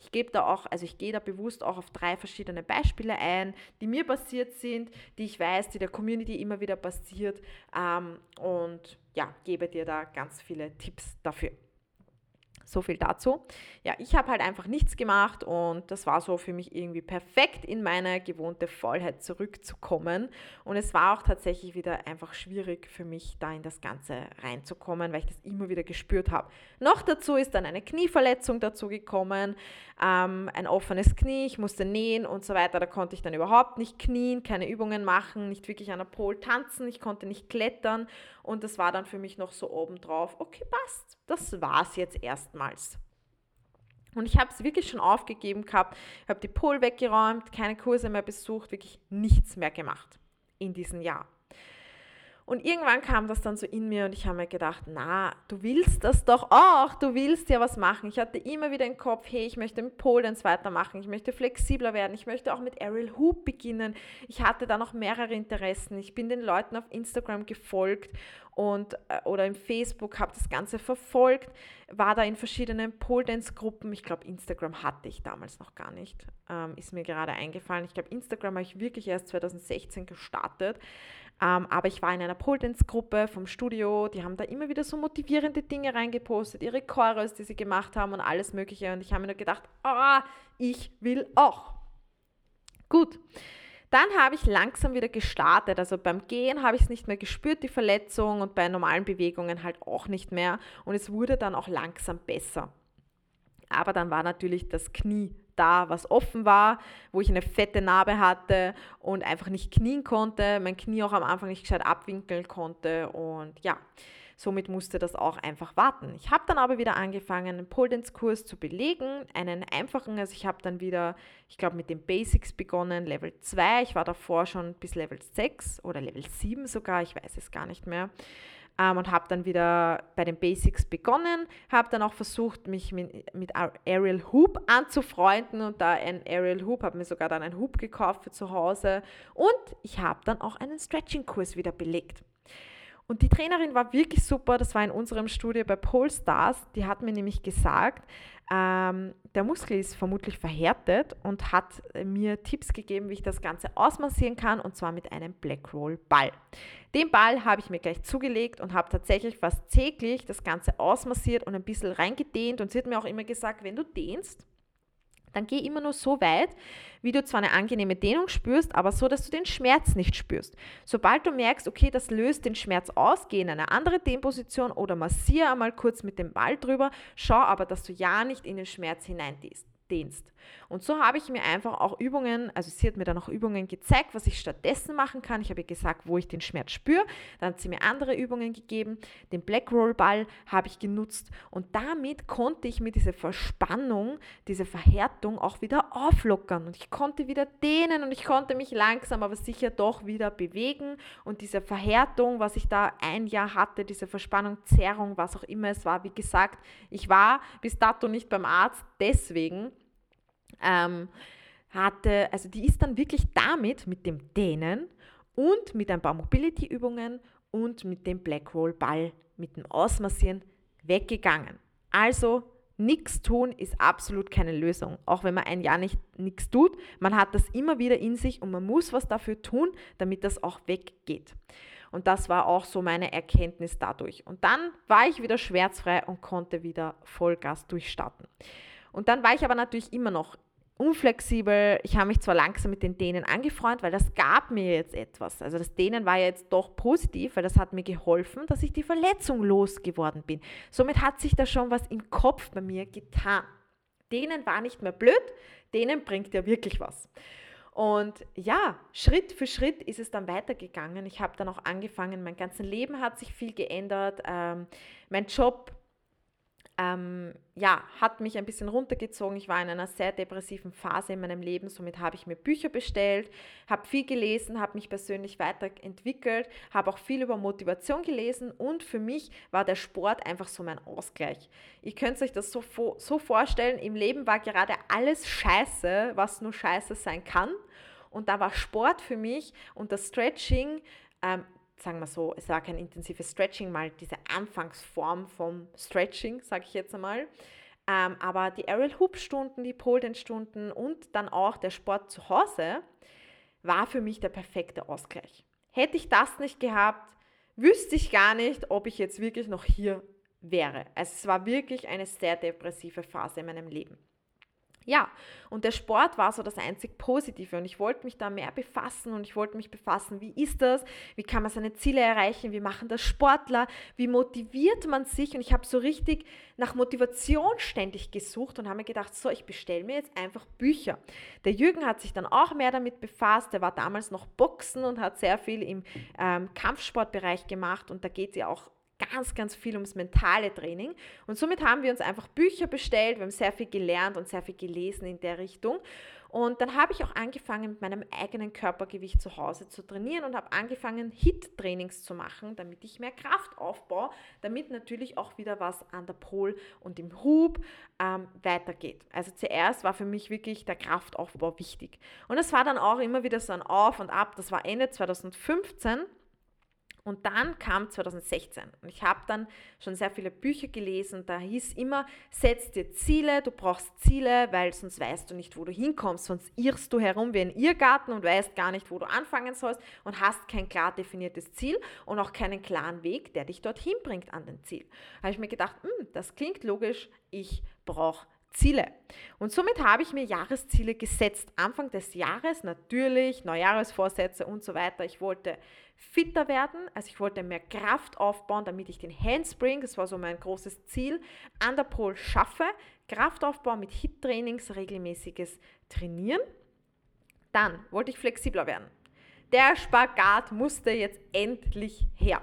Ich gebe da auch, also ich gehe da bewusst auch auf drei verschiedene Beispiele ein, die mir passiert sind, die ich weiß, die der Community immer wieder passiert ähm, und ja, gebe dir da ganz viele Tipps dafür. So viel dazu. Ja, ich habe halt einfach nichts gemacht und das war so für mich irgendwie perfekt in meine gewohnte Vollheit zurückzukommen. Und es war auch tatsächlich wieder einfach schwierig für mich, da in das Ganze reinzukommen, weil ich das immer wieder gespürt habe. Noch dazu ist dann eine Knieverletzung dazu gekommen, ähm, ein offenes Knie, ich musste nähen und so weiter. Da konnte ich dann überhaupt nicht knien, keine Übungen machen, nicht wirklich an der Pole tanzen, ich konnte nicht klettern und das war dann für mich noch so obendrauf, okay, passt, das war's jetzt erstmals. Und ich habe es wirklich schon aufgegeben gehabt, habe die Pole weggeräumt, keine Kurse mehr besucht, wirklich nichts mehr gemacht in diesem Jahr. Und irgendwann kam das dann so in mir und ich habe mir gedacht, na, du willst das doch auch, du willst ja was machen. Ich hatte immer wieder im Kopf, hey, ich möchte mit Pole Dance weitermachen, ich möchte flexibler werden, ich möchte auch mit Aerial Hoop beginnen. Ich hatte da noch mehrere Interessen. Ich bin den Leuten auf Instagram gefolgt und äh, oder im Facebook habe das Ganze verfolgt, war da in verschiedenen Pole Dance Gruppen. Ich glaube, Instagram hatte ich damals noch gar nicht, ähm, ist mir gerade eingefallen. Ich glaube, Instagram habe ich wirklich erst 2016 gestartet. Ähm, aber ich war in einer Pole Dance Gruppe vom Studio, die haben da immer wieder so motivierende Dinge reingepostet, ihre Chorus, die sie gemacht haben und alles Mögliche. Und ich habe mir nur gedacht, oh, ich will auch. Gut. Dann habe ich langsam wieder gestartet. Also beim Gehen habe ich es nicht mehr gespürt, die Verletzung, und bei normalen Bewegungen halt auch nicht mehr. Und es wurde dann auch langsam besser. Aber dann war natürlich das Knie da, was offen war, wo ich eine fette Narbe hatte und einfach nicht knien konnte, mein Knie auch am Anfang nicht gescheit abwinkeln konnte. Und ja, Somit musste das auch einfach warten. Ich habe dann aber wieder angefangen, einen Pole Dance Kurs zu belegen, einen einfachen, also ich habe dann wieder, ich glaube mit den Basics begonnen, Level 2, ich war davor schon bis Level 6 oder Level 7 sogar, ich weiß es gar nicht mehr. Ähm, und habe dann wieder bei den Basics begonnen, habe dann auch versucht, mich mit, mit Aerial Hoop anzufreunden und da ein Aerial Hoop, habe mir sogar dann einen Hoop gekauft für zu Hause und ich habe dann auch einen Stretching-Kurs wieder belegt. Und die Trainerin war wirklich super, das war in unserem Studio bei Polestars. Die hat mir nämlich gesagt, ähm, der Muskel ist vermutlich verhärtet und hat mir Tipps gegeben, wie ich das Ganze ausmassieren kann und zwar mit einem Black Roll Ball. Den Ball habe ich mir gleich zugelegt und habe tatsächlich fast täglich das Ganze ausmassiert und ein bisschen reingedehnt und sie hat mir auch immer gesagt, wenn du dehnst, dann geh immer nur so weit, wie du zwar eine angenehme Dehnung spürst, aber so, dass du den Schmerz nicht spürst. Sobald du merkst, okay, das löst den Schmerz aus, geh in eine andere Dehnposition oder massiere einmal kurz mit dem Ball drüber, schau aber, dass du ja nicht in den Schmerz hinein dehnst. Und so habe ich mir einfach auch Übungen, also sie hat mir dann auch Übungen gezeigt, was ich stattdessen machen kann. Ich habe ihr gesagt, wo ich den Schmerz spüre. Dann hat sie mir andere Übungen gegeben. Den Black Roll Ball habe ich genutzt und damit konnte ich mir diese Verspannung, diese Verhärtung auch wieder auflockern und ich konnte wieder dehnen und ich konnte mich langsam aber sicher doch wieder bewegen und diese Verhärtung, was ich da ein Jahr hatte, diese Verspannung, Zerrung, was auch immer es war, wie gesagt, ich war bis dato nicht beim Arzt, deswegen ähm, hatte, also die ist dann wirklich damit, mit dem Dehnen und mit ein paar Mobility-Übungen und mit dem Black Roll Ball, mit dem Ausmassieren weggegangen. Also nichts tun ist absolut keine Lösung. Auch wenn man ein Jahr nicht nichts tut, man hat das immer wieder in sich und man muss was dafür tun, damit das auch weggeht. Und das war auch so meine Erkenntnis dadurch. Und dann war ich wieder schmerzfrei und konnte wieder Vollgas durchstarten. Und dann war ich aber natürlich immer noch unflexibel. Ich habe mich zwar langsam mit den Dänen angefreundet, weil das gab mir jetzt etwas. Also das Dänen war ja jetzt doch positiv, weil das hat mir geholfen, dass ich die Verletzung losgeworden bin. Somit hat sich da schon was im Kopf bei mir getan. Denen war nicht mehr blöd, denen bringt ja wirklich was. Und ja, Schritt für Schritt ist es dann weitergegangen. Ich habe dann auch angefangen, mein ganzes Leben hat sich viel geändert. Ähm, mein Job ähm, ja, hat mich ein bisschen runtergezogen. Ich war in einer sehr depressiven Phase in meinem Leben, somit habe ich mir Bücher bestellt, habe viel gelesen, habe mich persönlich weiterentwickelt, habe auch viel über Motivation gelesen und für mich war der Sport einfach so mein Ausgleich. Ihr könnt euch das so, so vorstellen, im Leben war gerade alles scheiße, was nur scheiße sein kann. Und da war Sport für mich und das Stretching ähm, sagen wir so, es war kein intensives Stretching, mal diese Anfangsform vom Stretching, sage ich jetzt einmal. Ähm, aber die Aerial Hoop Stunden, die Pole Stunden und dann auch der Sport zu Hause war für mich der perfekte Ausgleich. Hätte ich das nicht gehabt, wüsste ich gar nicht, ob ich jetzt wirklich noch hier wäre. Also es war wirklich eine sehr depressive Phase in meinem Leben. Ja, und der Sport war so das einzig Positive und ich wollte mich da mehr befassen und ich wollte mich befassen, wie ist das, wie kann man seine Ziele erreichen, wie machen das Sportler, wie motiviert man sich? Und ich habe so richtig nach Motivation ständig gesucht und habe mir gedacht, so, ich bestelle mir jetzt einfach Bücher. Der Jürgen hat sich dann auch mehr damit befasst, der war damals noch Boxen und hat sehr viel im ähm, Kampfsportbereich gemacht und da geht es ja auch ganz, ganz viel ums mentale Training. Und somit haben wir uns einfach Bücher bestellt, wir haben sehr viel gelernt und sehr viel gelesen in der Richtung. Und dann habe ich auch angefangen, mit meinem eigenen Körpergewicht zu Hause zu trainieren und habe angefangen, HIT-Trainings zu machen, damit ich mehr Kraft aufbaue, damit natürlich auch wieder was an der Pol und im Hub ähm, weitergeht. Also zuerst war für mich wirklich der Kraftaufbau wichtig. Und es war dann auch immer wieder so ein Auf und Ab. Das war Ende 2015 und dann kam 2016 und ich habe dann schon sehr viele Bücher gelesen. Da hieß immer, setz dir Ziele, du brauchst Ziele, weil sonst weißt du nicht, wo du hinkommst. Sonst irrst du herum wie ein Irrgarten und weißt gar nicht, wo du anfangen sollst und hast kein klar definiertes Ziel und auch keinen klaren Weg, der dich dorthin bringt an dein Ziel. Da habe ich mir gedacht, hm, das klingt logisch, ich brauche Ziele. Und somit habe ich mir Jahresziele gesetzt. Anfang des Jahres natürlich, Neujahresvorsätze und so weiter. Ich wollte fitter werden, also ich wollte mehr Kraft aufbauen, damit ich den Handspring, das war so mein großes Ziel, an der Pole schaffe. Kraftaufbau mit Hit-Trainings, regelmäßiges Trainieren. Dann wollte ich flexibler werden. Der Spagat musste jetzt endlich her.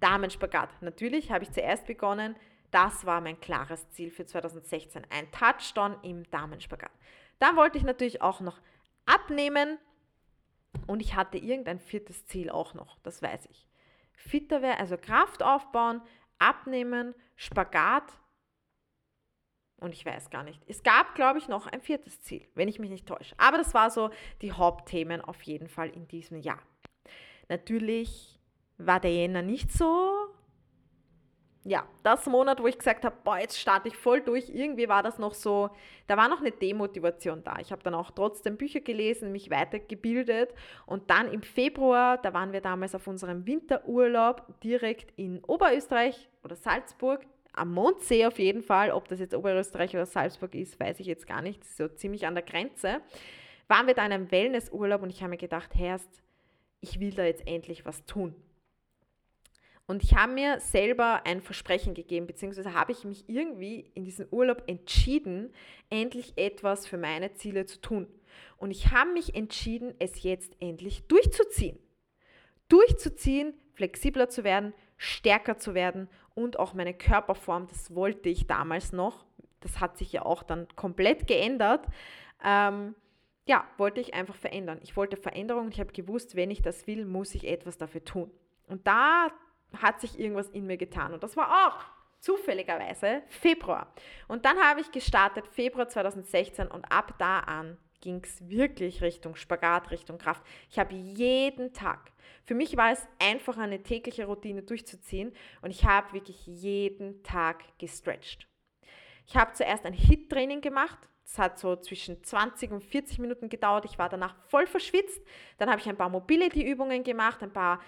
Damenspagat. Natürlich habe ich zuerst begonnen. Das war mein klares Ziel für 2016. Ein Touchdown im Damenspagat. Dann wollte ich natürlich auch noch abnehmen. Und ich hatte irgendein viertes Ziel auch noch, das weiß ich. Fitter wäre, also Kraft aufbauen, abnehmen, Spagat. Und ich weiß gar nicht. Es gab, glaube ich, noch ein viertes Ziel, wenn ich mich nicht täusche. Aber das war so die Hauptthemen auf jeden Fall in diesem Jahr. Natürlich war der Jänner nicht so ja, das Monat, wo ich gesagt habe, boah, jetzt starte ich voll durch, irgendwie war das noch so, da war noch eine Demotivation da. Ich habe dann auch trotzdem Bücher gelesen, mich weitergebildet. Und dann im Februar, da waren wir damals auf unserem Winterurlaub direkt in Oberösterreich oder Salzburg, am Mondsee auf jeden Fall, ob das jetzt Oberösterreich oder Salzburg ist, weiß ich jetzt gar nicht, so ziemlich an der Grenze, waren wir da in einem Wellnessurlaub und ich habe mir gedacht, Herrst, ich will da jetzt endlich was tun. Und ich habe mir selber ein Versprechen gegeben, beziehungsweise habe ich mich irgendwie in diesem Urlaub entschieden, endlich etwas für meine Ziele zu tun. Und ich habe mich entschieden, es jetzt endlich durchzuziehen. Durchzuziehen, flexibler zu werden, stärker zu werden und auch meine Körperform, das wollte ich damals noch, das hat sich ja auch dann komplett geändert, ähm, ja, wollte ich einfach verändern. Ich wollte Veränderung und ich habe gewusst, wenn ich das will, muss ich etwas dafür tun. Und da hat sich irgendwas in mir getan. Und das war auch zufälligerweise Februar. Und dann habe ich gestartet, Februar 2016 und ab da an ging es wirklich Richtung Spagat, Richtung Kraft. Ich habe jeden Tag, für mich war es einfach eine tägliche Routine durchzuziehen und ich habe wirklich jeden Tag gestretched. Ich habe zuerst ein HIT-Training gemacht. Das hat so zwischen 20 und 40 Minuten gedauert. Ich war danach voll verschwitzt. Dann habe ich ein paar Mobility-Übungen gemacht, ein paar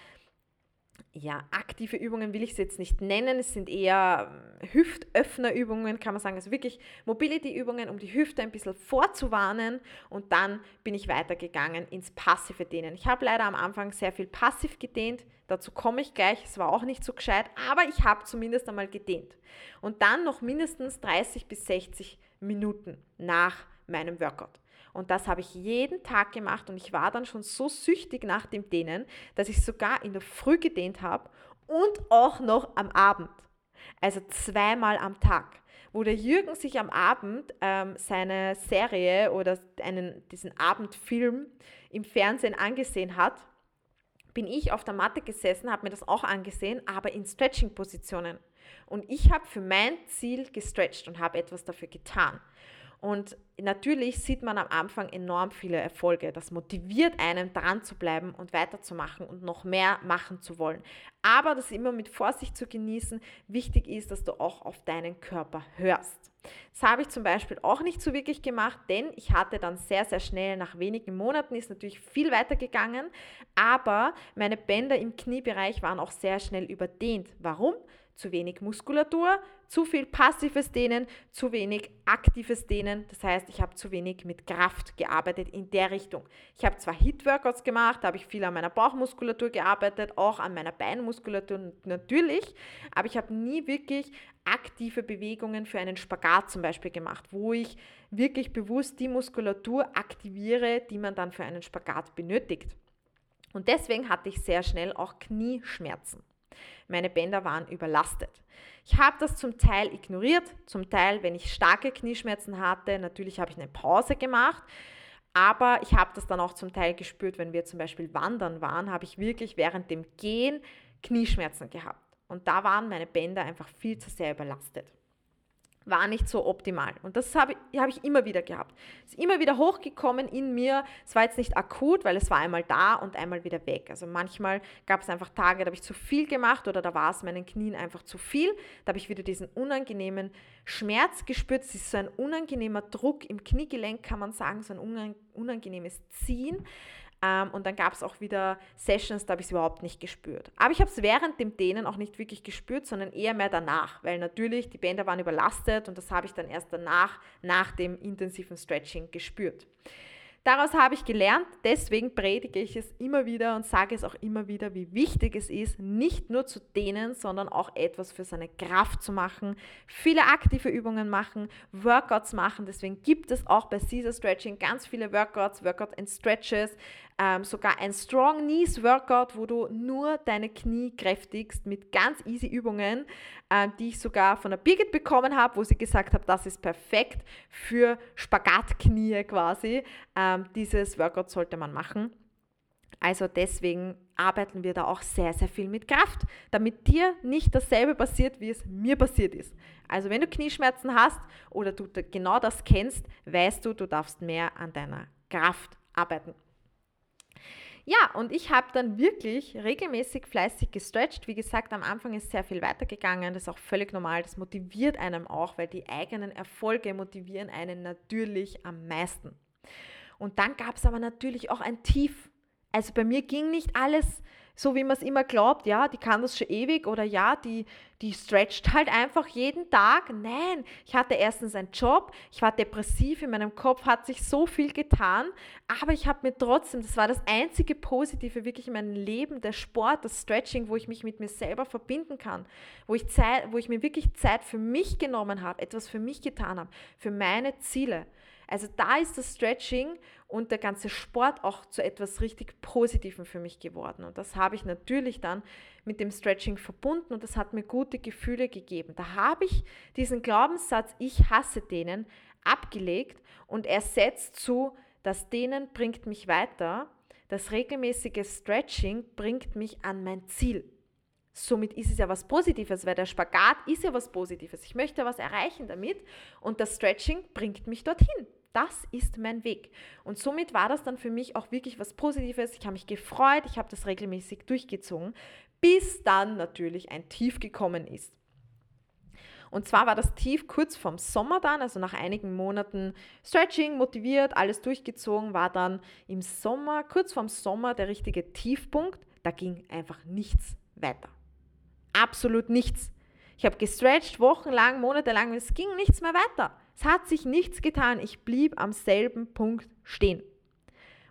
ja, aktive Übungen will ich es jetzt nicht nennen. Es sind eher ähm, Hüftöffnerübungen, kann man sagen. Also wirklich Mobility-Übungen, um die Hüfte ein bisschen vorzuwarnen. Und dann bin ich weitergegangen ins passive Dehnen. Ich habe leider am Anfang sehr viel passiv gedehnt. Dazu komme ich gleich. Es war auch nicht so gescheit, aber ich habe zumindest einmal gedehnt. Und dann noch mindestens 30 bis 60 Minuten nach meinem Workout. Und das habe ich jeden Tag gemacht und ich war dann schon so süchtig nach dem Dehnen, dass ich sogar in der Früh gedehnt habe und auch noch am Abend. Also zweimal am Tag. Wo der Jürgen sich am Abend ähm, seine Serie oder einen, diesen Abendfilm im Fernsehen angesehen hat, bin ich auf der Matte gesessen, habe mir das auch angesehen, aber in Stretching-Positionen. Und ich habe für mein Ziel gestretched und habe etwas dafür getan. Und natürlich sieht man am Anfang enorm viele Erfolge. Das motiviert einen, dran zu bleiben und weiterzumachen und noch mehr machen zu wollen. Aber das immer mit Vorsicht zu genießen. Wichtig ist, dass du auch auf deinen Körper hörst. Das habe ich zum Beispiel auch nicht so wirklich gemacht, denn ich hatte dann sehr, sehr schnell, nach wenigen Monaten ist natürlich viel weiter gegangen, aber meine Bänder im Kniebereich waren auch sehr schnell überdehnt. Warum? Zu wenig Muskulatur, zu viel passives Dehnen, zu wenig aktives Dehnen. Das heißt, ich habe zu wenig mit Kraft gearbeitet in der Richtung. Ich habe zwar Hit-Workouts gemacht, da habe ich viel an meiner Bauchmuskulatur gearbeitet, auch an meiner Beinmuskulatur natürlich, aber ich habe nie wirklich aktive Bewegungen für einen Spagat zum Beispiel gemacht, wo ich wirklich bewusst die Muskulatur aktiviere, die man dann für einen Spagat benötigt. Und deswegen hatte ich sehr schnell auch Knieschmerzen. Meine Bänder waren überlastet. Ich habe das zum Teil ignoriert, zum Teil, wenn ich starke Knieschmerzen hatte, natürlich habe ich eine Pause gemacht. Aber ich habe das dann auch zum Teil gespürt, wenn wir zum Beispiel wandern waren, habe ich wirklich während dem Gehen Knieschmerzen gehabt. Und da waren meine Bänder einfach viel zu sehr überlastet war nicht so optimal. Und das habe ich, hab ich immer wieder gehabt. Es ist immer wieder hochgekommen in mir. Es war jetzt nicht akut, weil es war einmal da und einmal wieder weg. Also manchmal gab es einfach Tage, da habe ich zu viel gemacht oder da war es meinen Knien einfach zu viel. Da habe ich wieder diesen unangenehmen Schmerz gespürt. Es ist so ein unangenehmer Druck im Kniegelenk, kann man sagen, so ein unangenehmes Ziehen. Ähm, und dann gab es auch wieder Sessions, da habe ich es überhaupt nicht gespürt. Aber ich habe es während dem Dehnen auch nicht wirklich gespürt, sondern eher mehr danach, weil natürlich die Bänder waren überlastet und das habe ich dann erst danach, nach dem intensiven Stretching gespürt. Daraus habe ich gelernt, deswegen predige ich es immer wieder und sage es auch immer wieder, wie wichtig es ist, nicht nur zu dehnen, sondern auch etwas für seine Kraft zu machen, viele aktive Übungen machen, Workouts machen. Deswegen gibt es auch bei Caesar Stretching ganz viele Workouts, Workout and Stretches, ähm, sogar ein Strong Knees Workout, wo du nur deine Knie kräftigst mit ganz easy Übungen, äh, die ich sogar von der Birgit bekommen habe, wo sie gesagt hat, das ist perfekt für Spagatknie quasi. Ähm, dieses Workout sollte man machen. Also deswegen arbeiten wir da auch sehr, sehr viel mit Kraft, damit dir nicht dasselbe passiert, wie es mir passiert ist. Also wenn du Knieschmerzen hast oder du genau das kennst, weißt du, du darfst mehr an deiner Kraft arbeiten. Ja, und ich habe dann wirklich regelmäßig fleißig gestretcht. Wie gesagt, am Anfang ist sehr viel weitergegangen. Das ist auch völlig normal. Das motiviert einem auch, weil die eigenen Erfolge motivieren einen natürlich am meisten. Und dann gab es aber natürlich auch ein Tief. Also bei mir ging nicht alles so wie man es immer glaubt, ja, die kann das schon ewig oder ja, die, die stretcht (laughs) halt einfach jeden Tag. Nein, ich hatte erstens einen Job, ich war depressiv, in meinem Kopf hat sich so viel getan, aber ich habe mir trotzdem, das war das einzige Positive wirklich in meinem Leben, der Sport, das Stretching, wo ich mich mit mir selber verbinden kann, wo ich, Zeit, wo ich mir wirklich Zeit für mich genommen habe, etwas für mich getan habe, für meine Ziele. Also da ist das Stretching und der ganze Sport auch zu etwas richtig Positivem für mich geworden. Und das habe ich natürlich dann mit dem Stretching verbunden und das hat mir gute Gefühle gegeben. Da habe ich diesen Glaubenssatz, ich hasse denen, abgelegt und ersetzt zu, das denen bringt mich weiter. Das regelmäßige Stretching bringt mich an mein Ziel. Somit ist es ja was Positives, weil der Spagat ist ja was Positives. Ich möchte was erreichen damit und das Stretching bringt mich dorthin das ist mein Weg. Und somit war das dann für mich auch wirklich was Positives. Ich habe mich gefreut, ich habe das regelmäßig durchgezogen, bis dann natürlich ein Tief gekommen ist. Und zwar war das Tief kurz vorm Sommer dann, also nach einigen Monaten Stretching, motiviert, alles durchgezogen, war dann im Sommer, kurz vorm Sommer der richtige Tiefpunkt. Da ging einfach nichts weiter. Absolut nichts. Ich habe gestretcht, wochenlang, monatelang, es ging nichts mehr weiter. Es hat sich nichts getan. Ich blieb am selben Punkt stehen.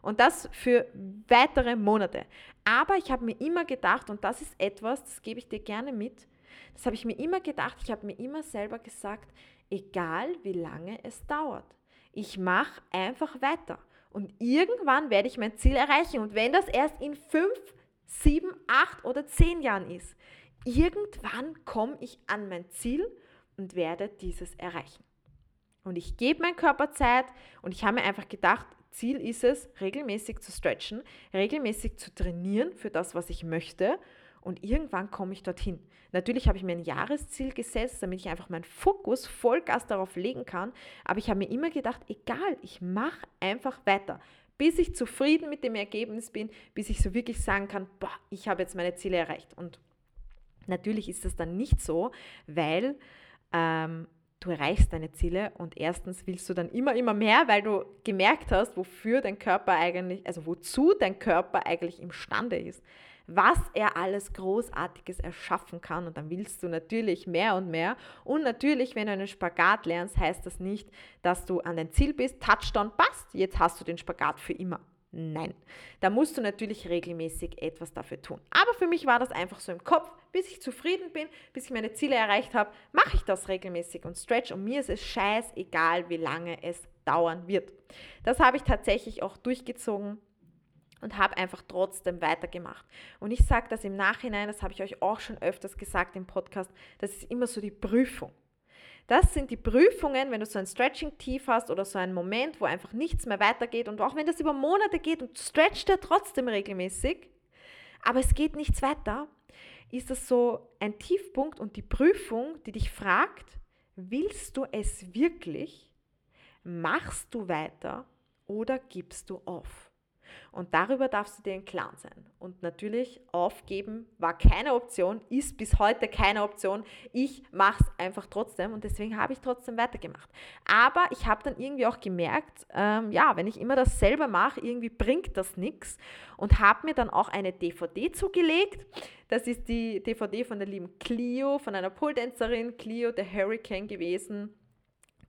Und das für weitere Monate. Aber ich habe mir immer gedacht, und das ist etwas, das gebe ich dir gerne mit, das habe ich mir immer gedacht, ich habe mir immer selber gesagt, egal wie lange es dauert, ich mache einfach weiter. Und irgendwann werde ich mein Ziel erreichen. Und wenn das erst in fünf, sieben, acht oder zehn Jahren ist, irgendwann komme ich an mein Ziel und werde dieses erreichen. Und ich gebe meinem Körper Zeit und ich habe mir einfach gedacht, Ziel ist es, regelmäßig zu stretchen, regelmäßig zu trainieren für das, was ich möchte. Und irgendwann komme ich dorthin. Natürlich habe ich mir ein Jahresziel gesetzt, damit ich einfach meinen Fokus Vollgas darauf legen kann. Aber ich habe mir immer gedacht, egal, ich mache einfach weiter, bis ich zufrieden mit dem Ergebnis bin, bis ich so wirklich sagen kann, boah, ich habe jetzt meine Ziele erreicht. Und natürlich ist das dann nicht so, weil ähm, du erreichst deine Ziele und erstens willst du dann immer, immer mehr, weil du gemerkt hast, wofür dein Körper eigentlich, also wozu dein Körper eigentlich imstande ist, was er alles Großartiges erschaffen kann und dann willst du natürlich mehr und mehr und natürlich, wenn du einen Spagat lernst, heißt das nicht, dass du an dein Ziel bist, Touchdown passt, jetzt hast du den Spagat für immer. Nein, da musst du natürlich regelmäßig etwas dafür tun. Aber für mich war das einfach so im Kopf, bis ich zufrieden bin, bis ich meine Ziele erreicht habe, mache ich das regelmäßig und stretch und mir ist es scheißegal, wie lange es dauern wird. Das habe ich tatsächlich auch durchgezogen und habe einfach trotzdem weitergemacht. Und ich sage das im Nachhinein, das habe ich euch auch schon öfters gesagt im Podcast, das ist immer so die Prüfung. Das sind die Prüfungen, wenn du so ein Stretching-Tief hast oder so einen Moment, wo einfach nichts mehr weitergeht und auch wenn das über Monate geht und stretcht er trotzdem regelmäßig, aber es geht nichts weiter, ist das so ein Tiefpunkt und die Prüfung, die dich fragt, willst du es wirklich? Machst du weiter oder gibst du auf? Und darüber darfst du dir im Klaren sein. Und natürlich, aufgeben war keine Option, ist bis heute keine Option. Ich mache es einfach trotzdem und deswegen habe ich trotzdem weitergemacht. Aber ich habe dann irgendwie auch gemerkt, ähm, ja, wenn ich immer das selber mache, irgendwie bringt das nichts. Und habe mir dann auch eine DVD zugelegt. Das ist die DVD von der lieben Clio, von einer Poletänzerin, Clio, der Hurricane gewesen.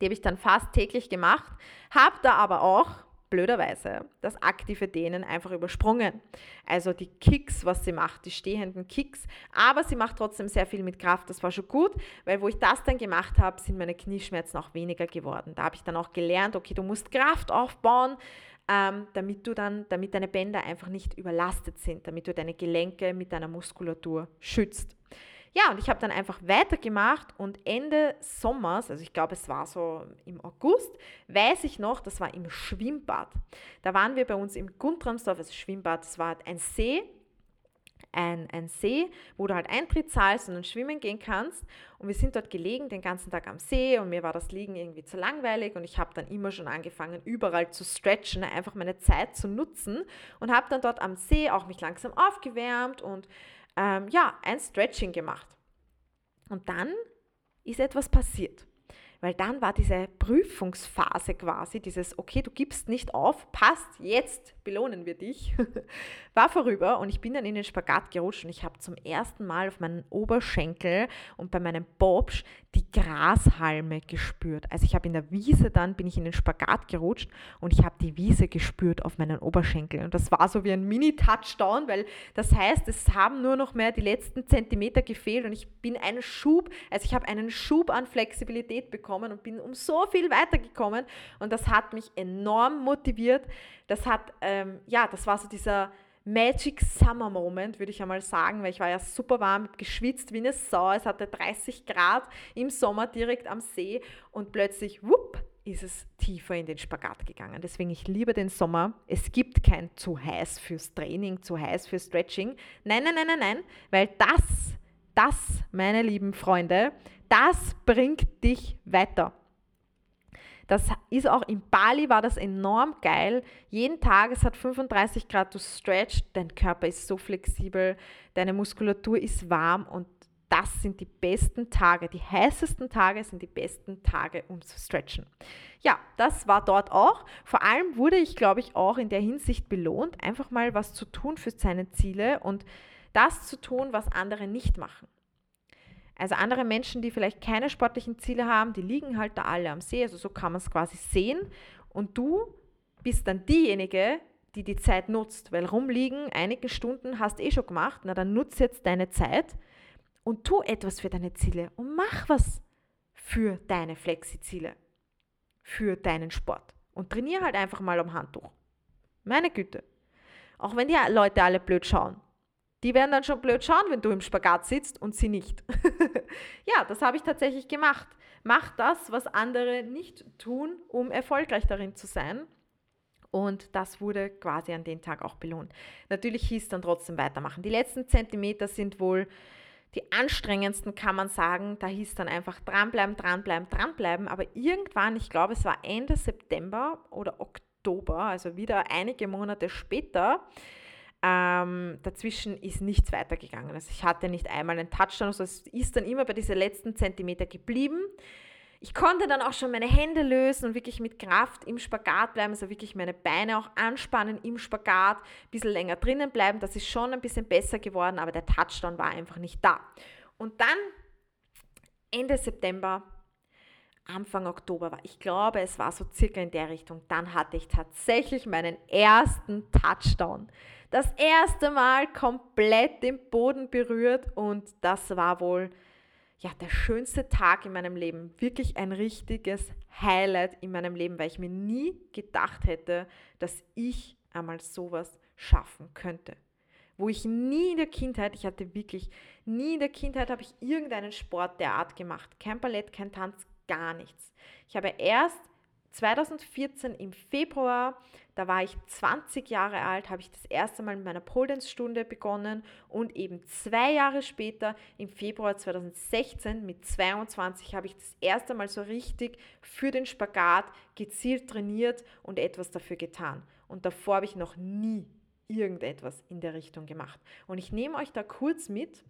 Die habe ich dann fast täglich gemacht. Habe da aber auch blöderweise das aktive Dehnen einfach übersprungen. Also die Kicks, was sie macht, die stehenden Kicks. Aber sie macht trotzdem sehr viel mit Kraft. Das war schon gut, weil wo ich das dann gemacht habe, sind meine Knieschmerzen auch weniger geworden. Da habe ich dann auch gelernt, okay, du musst Kraft aufbauen, ähm, damit du dann, damit deine Bänder einfach nicht überlastet sind, damit du deine Gelenke mit deiner Muskulatur schützt. Ja, und ich habe dann einfach weitergemacht und Ende Sommers, also ich glaube, es war so im August, weiß ich noch, das war im Schwimmbad. Da waren wir bei uns im Guntramsdorf, also Schwimmbad, das war ein See, ein, ein See, wo du halt Eintritt zahlst und dann schwimmen gehen kannst. Und wir sind dort gelegen den ganzen Tag am See und mir war das Liegen irgendwie zu langweilig und ich habe dann immer schon angefangen, überall zu stretchen, einfach meine Zeit zu nutzen und habe dann dort am See auch mich langsam aufgewärmt und ähm, ja, ein Stretching gemacht. Und dann ist etwas passiert. weil dann war diese Prüfungsphase quasi, dieses, okay, du gibst nicht auf, passt, jetzt belohnen wir dich, (laughs) war vorüber und ich bin dann in den Spagat gerutscht und ich habe zum ersten Mal auf meinen Oberschenkel und bei meinem Bobsch die Grashalme gespürt. Also ich habe in der Wiese dann, bin ich in den Spagat gerutscht und ich habe die Wiese gespürt auf meinen Oberschenkel und das war so wie ein Mini-Touchdown, weil das heißt, es haben nur noch mehr die letzten Zentimeter gefehlt und ich bin einen Schub, also ich habe einen Schub an Flexibilität bekommen und bin um so viel weitergekommen und das hat mich enorm motiviert. Das hat, ähm, ja, das war so dieser Magic Summer Moment, würde ich einmal sagen, weil ich war ja super warm, geschwitzt wie eine Sau. Es hatte 30 Grad im Sommer direkt am See und plötzlich, wupp, ist es tiefer in den Spagat gegangen. Deswegen, ich liebe den Sommer. Es gibt kein zu heiß fürs Training, zu heiß fürs Stretching. Nein, nein, nein, nein, nein, weil das, das, meine lieben Freunde, das bringt dich weiter. Das ist auch in Bali war das enorm geil. Jeden Tag, es hat 35 Grad, du stretchst, dein Körper ist so flexibel, deine Muskulatur ist warm und das sind die besten Tage, die heißesten Tage sind die besten Tage, um zu stretchen. Ja, das war dort auch. Vor allem wurde ich, glaube ich, auch in der Hinsicht belohnt, einfach mal was zu tun für seine Ziele und das zu tun, was andere nicht machen. Also andere Menschen, die vielleicht keine sportlichen Ziele haben, die liegen halt da alle am See. Also so kann man es quasi sehen. Und du bist dann diejenige, die die Zeit nutzt. Weil rumliegen, einige Stunden hast eh schon gemacht. Na dann nutze jetzt deine Zeit und tu etwas für deine Ziele und mach was für deine Flexi-Ziele, für deinen Sport. Und trainiere halt einfach mal am Handtuch. Meine Güte. Auch wenn die Leute alle blöd schauen. Die werden dann schon blöd schauen, wenn du im Spagat sitzt und sie nicht. (laughs) ja, das habe ich tatsächlich gemacht. Mach das, was andere nicht tun, um erfolgreich darin zu sein. Und das wurde quasi an dem Tag auch belohnt. Natürlich hieß dann trotzdem weitermachen. Die letzten Zentimeter sind wohl die anstrengendsten, kann man sagen. Da hieß dann einfach dranbleiben, dranbleiben, dranbleiben. Aber irgendwann, ich glaube, es war Ende September oder Oktober, also wieder einige Monate später, ähm, dazwischen ist nichts weitergegangen. Also ich hatte nicht einmal einen Touchdown, also es ist dann immer bei diesen letzten Zentimeter geblieben. Ich konnte dann auch schon meine Hände lösen und wirklich mit Kraft im Spagat bleiben, also wirklich meine Beine auch anspannen im Spagat, ein bisschen länger drinnen bleiben. Das ist schon ein bisschen besser geworden, aber der Touchdown war einfach nicht da. Und dann Ende September, Anfang Oktober war, ich glaube, es war so circa in der Richtung, dann hatte ich tatsächlich meinen ersten Touchdown das erste Mal komplett den Boden berührt und das war wohl ja, der schönste Tag in meinem Leben. Wirklich ein richtiges Highlight in meinem Leben, weil ich mir nie gedacht hätte, dass ich einmal sowas schaffen könnte. Wo ich nie in der Kindheit, ich hatte wirklich nie in der Kindheit, habe ich irgendeinen Sport der Art gemacht. Kein Ballett, kein Tanz, gar nichts. Ich habe erst 2014 im Februar, da war ich 20 Jahre alt, habe ich das erste Mal mit meiner Pole-Dance-Stunde begonnen und eben zwei Jahre später, im Februar 2016 mit 22, habe ich das erste Mal so richtig für den Spagat gezielt trainiert und etwas dafür getan. Und davor habe ich noch nie irgendetwas in der Richtung gemacht. Und ich nehme euch da kurz mit,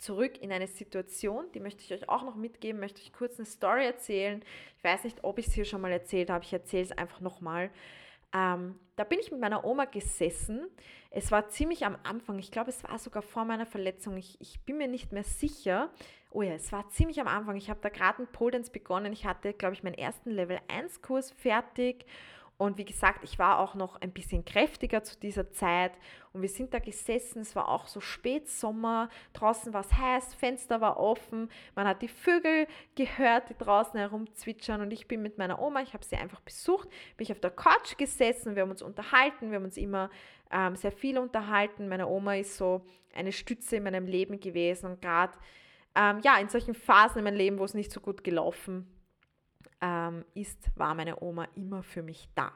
zurück in eine Situation, die möchte ich euch auch noch mitgeben, möchte ich kurz eine Story erzählen. Ich weiß nicht, ob ich es hier schon mal erzählt habe, ich erzähle es einfach nochmal. Ähm, da bin ich mit meiner Oma gesessen. Es war ziemlich am Anfang, ich glaube, es war sogar vor meiner Verletzung. Ich, ich bin mir nicht mehr sicher. Oh ja, es war ziemlich am Anfang. Ich habe da gerade einen Pole Dance begonnen. Ich hatte, glaube ich, meinen ersten Level 1 Kurs fertig und wie gesagt, ich war auch noch ein bisschen kräftiger zu dieser Zeit. Und wir sind da gesessen. Es war auch so Spätsommer, draußen war es heiß, Fenster war offen, man hat die Vögel gehört, die draußen herumzwitschern. Und ich bin mit meiner Oma, ich habe sie einfach besucht, bin ich auf der Couch gesessen, wir haben uns unterhalten, wir haben uns immer ähm, sehr viel unterhalten. Meine Oma ist so eine Stütze in meinem Leben gewesen. Und gerade ähm, ja, in solchen Phasen in meinem Leben, wo es nicht so gut gelaufen ist, ähm, ist, war meine Oma immer für mich da.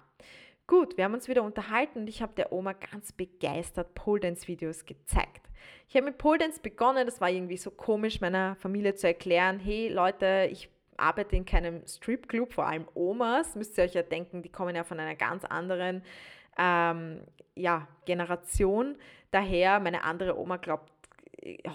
Gut, wir haben uns wieder unterhalten und ich habe der Oma ganz begeistert Pole Dance Videos gezeigt. Ich habe mit Pole Dance begonnen, das war irgendwie so komisch meiner Familie zu erklären, hey Leute, ich arbeite in keinem Stripclub, vor allem Omas, müsst ihr euch ja denken, die kommen ja von einer ganz anderen ähm, ja, Generation. Daher, meine andere Oma glaubt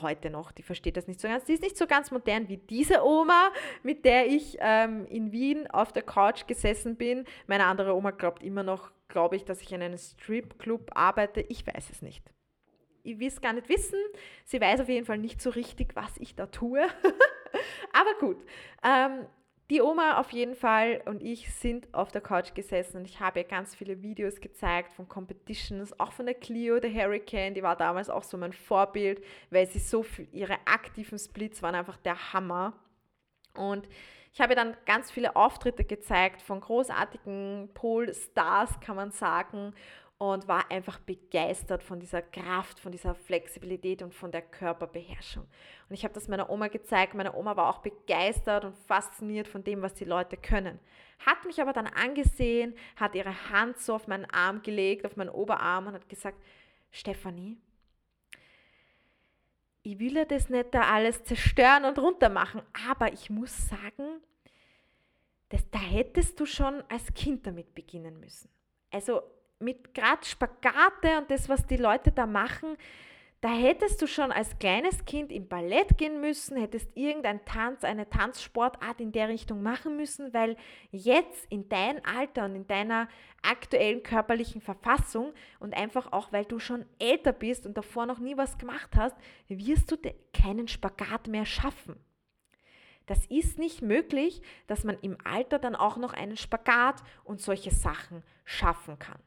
heute noch, die versteht das nicht so ganz. Die ist nicht so ganz modern wie diese Oma, mit der ich ähm, in Wien auf der Couch gesessen bin. Meine andere Oma glaubt immer noch, glaube ich, dass ich in einem Stripclub arbeite. Ich weiß es nicht. Ich will es gar nicht wissen. Sie weiß auf jeden Fall nicht so richtig, was ich da tue. (laughs) Aber gut. Ähm, die Oma auf jeden Fall und ich sind auf der Couch gesessen und ich habe ihr ganz viele Videos gezeigt von Competitions, auch von der Clio, der Hurricane, die war damals auch so mein Vorbild, weil sie so für ihre aktiven Splits waren einfach der Hammer. Und ich habe dann ganz viele Auftritte gezeigt von großartigen Pole-Stars, kann man sagen und war einfach begeistert von dieser Kraft, von dieser Flexibilität und von der Körperbeherrschung. Und ich habe das meiner Oma gezeigt. Meine Oma war auch begeistert und fasziniert von dem, was die Leute können. Hat mich aber dann angesehen, hat ihre Hand so auf meinen Arm gelegt, auf meinen Oberarm und hat gesagt, Stefanie, ich will ja das nicht da alles zerstören und runter machen, aber ich muss sagen, das, da hättest du schon als Kind damit beginnen müssen. Also mit gerade Spagate und das, was die Leute da machen, da hättest du schon als kleines Kind im Ballett gehen müssen, hättest irgendein Tanz, eine Tanzsportart in der Richtung machen müssen, weil jetzt in deinem Alter und in deiner aktuellen körperlichen Verfassung und einfach auch, weil du schon älter bist und davor noch nie was gemacht hast, wirst du keinen Spagat mehr schaffen. Das ist nicht möglich, dass man im Alter dann auch noch einen Spagat und solche Sachen schaffen kann.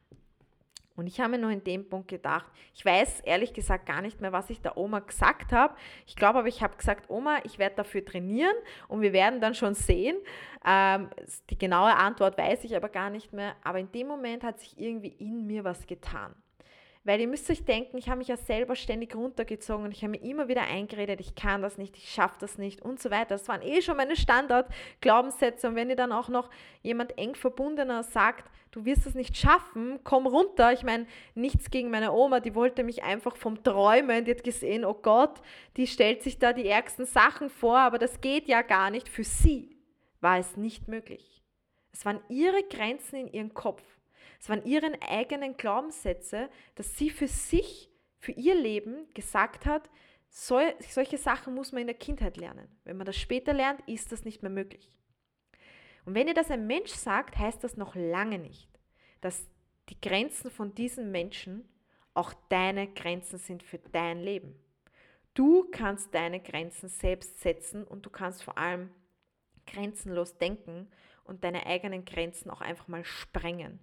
Und ich habe mir nur in dem Punkt gedacht, ich weiß ehrlich gesagt gar nicht mehr, was ich der Oma gesagt habe. Ich glaube aber, ich habe gesagt, Oma, ich werde dafür trainieren und wir werden dann schon sehen. Ähm, die genaue Antwort weiß ich aber gar nicht mehr. Aber in dem Moment hat sich irgendwie in mir was getan. Weil ihr müsst euch denken, ich habe mich ja selber ständig runtergezogen und ich habe mir immer wieder eingeredet, ich kann das nicht, ich schaffe das nicht und so weiter. Das waren eh schon meine Standard-Glaubenssätze. Und wenn ihr dann auch noch jemand eng verbundener sagt, du wirst es nicht schaffen, komm runter. Ich meine, nichts gegen meine Oma, die wollte mich einfach vom Träumen, die hat gesehen, oh Gott, die stellt sich da die ärgsten Sachen vor, aber das geht ja gar nicht. Für sie war es nicht möglich. Es waren ihre Grenzen in ihrem Kopf. Es waren ihre eigenen Glaubenssätze, dass sie für sich, für ihr Leben gesagt hat, so, solche Sachen muss man in der Kindheit lernen. Wenn man das später lernt, ist das nicht mehr möglich. Und wenn ihr das ein Mensch sagt, heißt das noch lange nicht, dass die Grenzen von diesen Menschen auch deine Grenzen sind für dein Leben. Du kannst deine Grenzen selbst setzen und du kannst vor allem grenzenlos denken und deine eigenen Grenzen auch einfach mal sprengen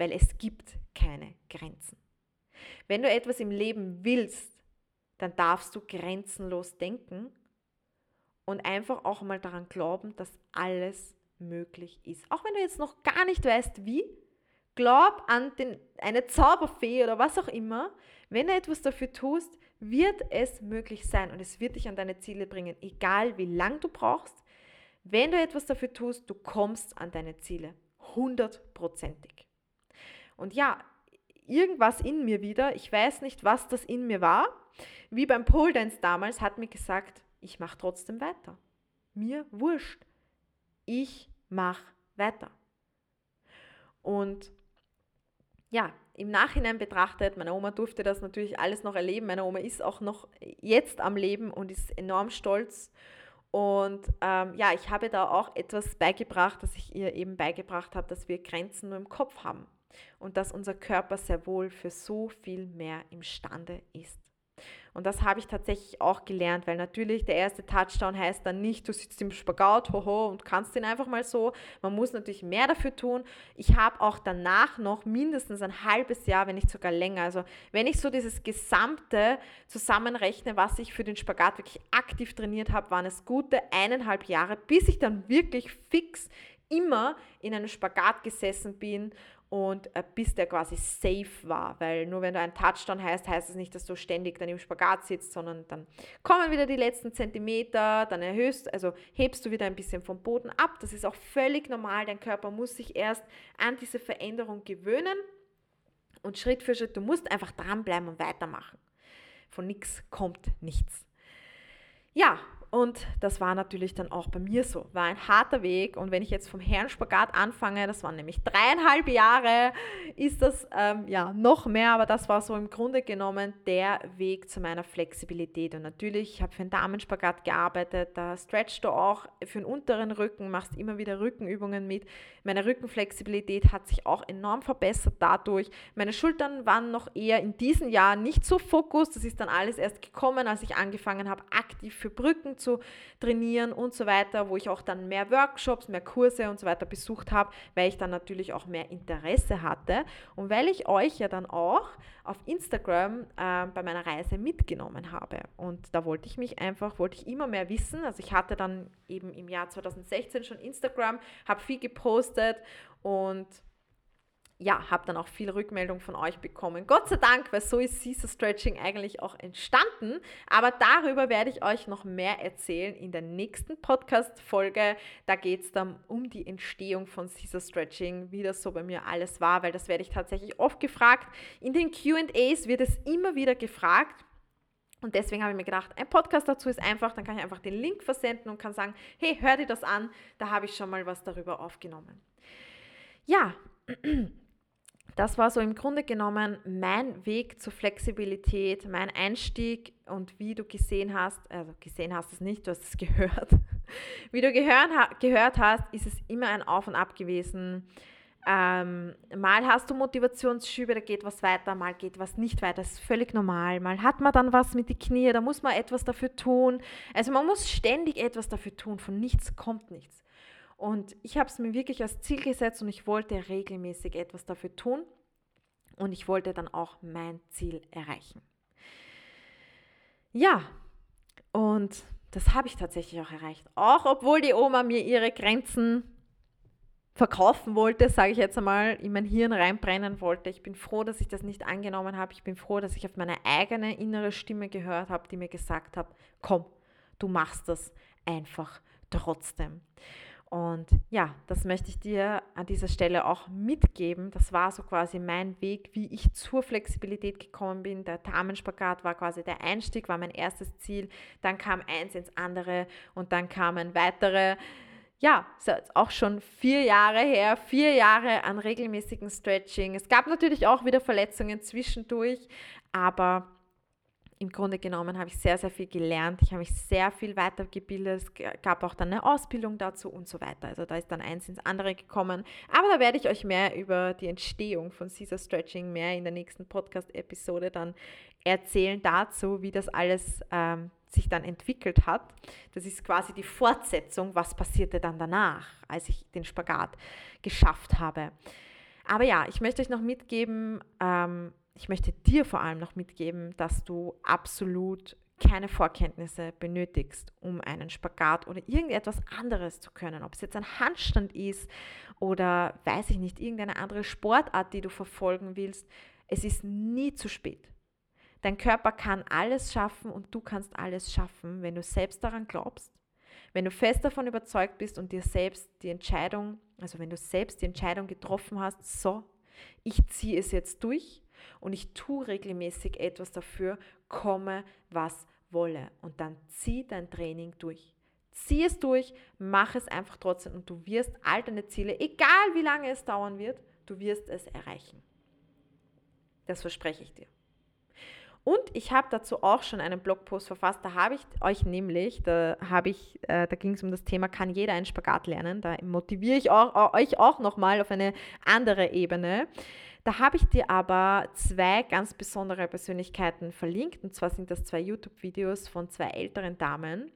weil es gibt keine Grenzen. Wenn du etwas im Leben willst, dann darfst du grenzenlos denken und einfach auch mal daran glauben, dass alles möglich ist. Auch wenn du jetzt noch gar nicht weißt, wie, glaub an den, eine Zauberfee oder was auch immer. Wenn du etwas dafür tust, wird es möglich sein und es wird dich an deine Ziele bringen, egal wie lang du brauchst. Wenn du etwas dafür tust, du kommst an deine Ziele. Hundertprozentig. Und ja, irgendwas in mir wieder, ich weiß nicht, was das in mir war, wie beim Pole Dance damals, hat mir gesagt, ich mache trotzdem weiter. Mir wurscht. Ich mache weiter. Und ja, im Nachhinein betrachtet, meine Oma durfte das natürlich alles noch erleben. Meine Oma ist auch noch jetzt am Leben und ist enorm stolz. Und ähm, ja, ich habe da auch etwas beigebracht, dass ich ihr eben beigebracht habe, dass wir Grenzen nur im Kopf haben und dass unser Körper sehr wohl für so viel mehr imstande ist. Und das habe ich tatsächlich auch gelernt, weil natürlich der erste Touchdown heißt dann nicht, du sitzt im Spagat, hoho, und kannst den einfach mal so. Man muss natürlich mehr dafür tun. Ich habe auch danach noch mindestens ein halbes Jahr, wenn nicht sogar länger. Also wenn ich so dieses gesamte zusammenrechne, was ich für den Spagat wirklich aktiv trainiert habe, waren es gute eineinhalb Jahre, bis ich dann wirklich fix immer in einem Spagat gesessen bin und äh, bis der quasi safe war, weil nur wenn du einen Touchdown heißt, heißt es nicht, dass du ständig dann im Spagat sitzt, sondern dann kommen wieder die letzten Zentimeter, dann erhöhst, also hebst du wieder ein bisschen vom Boden ab. Das ist auch völlig normal. Dein Körper muss sich erst an diese Veränderung gewöhnen und Schritt für Schritt, du musst einfach dranbleiben und weitermachen. Von nichts kommt nichts. Ja, und das war natürlich dann auch bei mir so. War ein harter Weg. Und wenn ich jetzt vom Herrenspagat anfange, das waren nämlich dreieinhalb Jahre, ist das ähm, ja noch mehr. Aber das war so im Grunde genommen der Weg zu meiner Flexibilität. Und natürlich, ich habe für einen Damenspagat gearbeitet. Da stretchst du auch für den unteren Rücken, machst immer wieder Rückenübungen mit. Meine Rückenflexibilität hat sich auch enorm verbessert dadurch. Meine Schultern waren noch eher in diesem Jahr nicht so Fokus. Das ist dann alles erst gekommen, als ich angefangen habe, aktiv für Brücken zu trainieren und so weiter, wo ich auch dann mehr Workshops, mehr Kurse und so weiter besucht habe, weil ich dann natürlich auch mehr Interesse hatte und weil ich euch ja dann auch auf Instagram äh, bei meiner Reise mitgenommen habe. Und da wollte ich mich einfach, wollte ich immer mehr wissen. Also ich hatte dann eben im Jahr 2016 schon Instagram, habe viel gepostet und ja, habe dann auch viel Rückmeldung von euch bekommen. Gott sei Dank, weil so ist Caesar Stretching eigentlich auch entstanden. Aber darüber werde ich euch noch mehr erzählen in der nächsten Podcast-Folge. Da geht es dann um die Entstehung von Caesar Stretching, wie das so bei mir alles war, weil das werde ich tatsächlich oft gefragt. In den QAs wird es immer wieder gefragt. Und deswegen habe ich mir gedacht, ein Podcast dazu ist einfach, dann kann ich einfach den Link versenden und kann sagen, hey, hör dir das an, da habe ich schon mal was darüber aufgenommen. Ja, (clears throat) das war so im Grunde genommen mein Weg zur Flexibilität, mein Einstieg und wie du gesehen hast, also gesehen hast es nicht, du hast es (laughs) gehört. Wie du gehört, hast, ist es immer ein Auf und Ab gewesen. Ähm, mal hast du Motivationsschübe, da geht was weiter, mal geht was nicht weiter. Das ist völlig normal. Mal hat man dann was mit den Knie, da muss man etwas dafür tun. Also man muss ständig etwas dafür tun. Von nichts kommt nichts. Und ich habe es mir wirklich als Ziel gesetzt und ich wollte regelmäßig etwas dafür tun. Und ich wollte dann auch mein Ziel erreichen. Ja, und das habe ich tatsächlich auch erreicht. Auch obwohl die Oma mir ihre Grenzen verkaufen wollte, sage ich jetzt einmal, in mein Hirn reinbrennen wollte. Ich bin froh, dass ich das nicht angenommen habe. Ich bin froh, dass ich auf meine eigene innere Stimme gehört habe, die mir gesagt hat, komm, du machst das einfach trotzdem. Und ja, das möchte ich dir an dieser Stelle auch mitgeben. Das war so quasi mein Weg, wie ich zur Flexibilität gekommen bin. Der Damenspagat war quasi der Einstieg, war mein erstes Ziel. Dann kam eins ins andere und dann kamen weitere. Ja, ist auch schon vier Jahre her, vier Jahre an regelmäßigen Stretching. Es gab natürlich auch wieder Verletzungen zwischendurch, aber im Grunde genommen habe ich sehr, sehr viel gelernt. Ich habe mich sehr viel weitergebildet. Es gab auch dann eine Ausbildung dazu und so weiter. Also da ist dann eins ins andere gekommen. Aber da werde ich euch mehr über die Entstehung von Caesar Stretching mehr in der nächsten Podcast-Episode dann erzählen dazu, wie das alles ähm, sich dann entwickelt hat. Das ist quasi die Fortsetzung, was passierte dann danach, als ich den Spagat geschafft habe. Aber ja, ich möchte euch noch mitgeben, ähm, ich möchte dir vor allem noch mitgeben, dass du absolut keine Vorkenntnisse benötigst, um einen Spagat oder irgendetwas anderes zu können. Ob es jetzt ein Handstand ist oder weiß ich nicht, irgendeine andere Sportart, die du verfolgen willst. Es ist nie zu spät. Dein Körper kann alles schaffen und du kannst alles schaffen, wenn du selbst daran glaubst, wenn du fest davon überzeugt bist und dir selbst die Entscheidung, also wenn du selbst die Entscheidung getroffen hast, so, ich ziehe es jetzt durch und ich tue regelmäßig etwas dafür, komme, was wolle. Und dann zieh dein Training durch. Zieh es durch, mach es einfach trotzdem und du wirst all deine Ziele, egal wie lange es dauern wird, du wirst es erreichen. Das verspreche ich dir. Und ich habe dazu auch schon einen Blogpost verfasst. Da habe ich euch nämlich, da habe ich, äh, da ging es um das Thema, kann jeder einen Spagat lernen. Da motiviere ich auch, euch auch nochmal auf eine andere Ebene. Da habe ich dir aber zwei ganz besondere Persönlichkeiten verlinkt. Und zwar sind das zwei YouTube-Videos von zwei älteren Damen,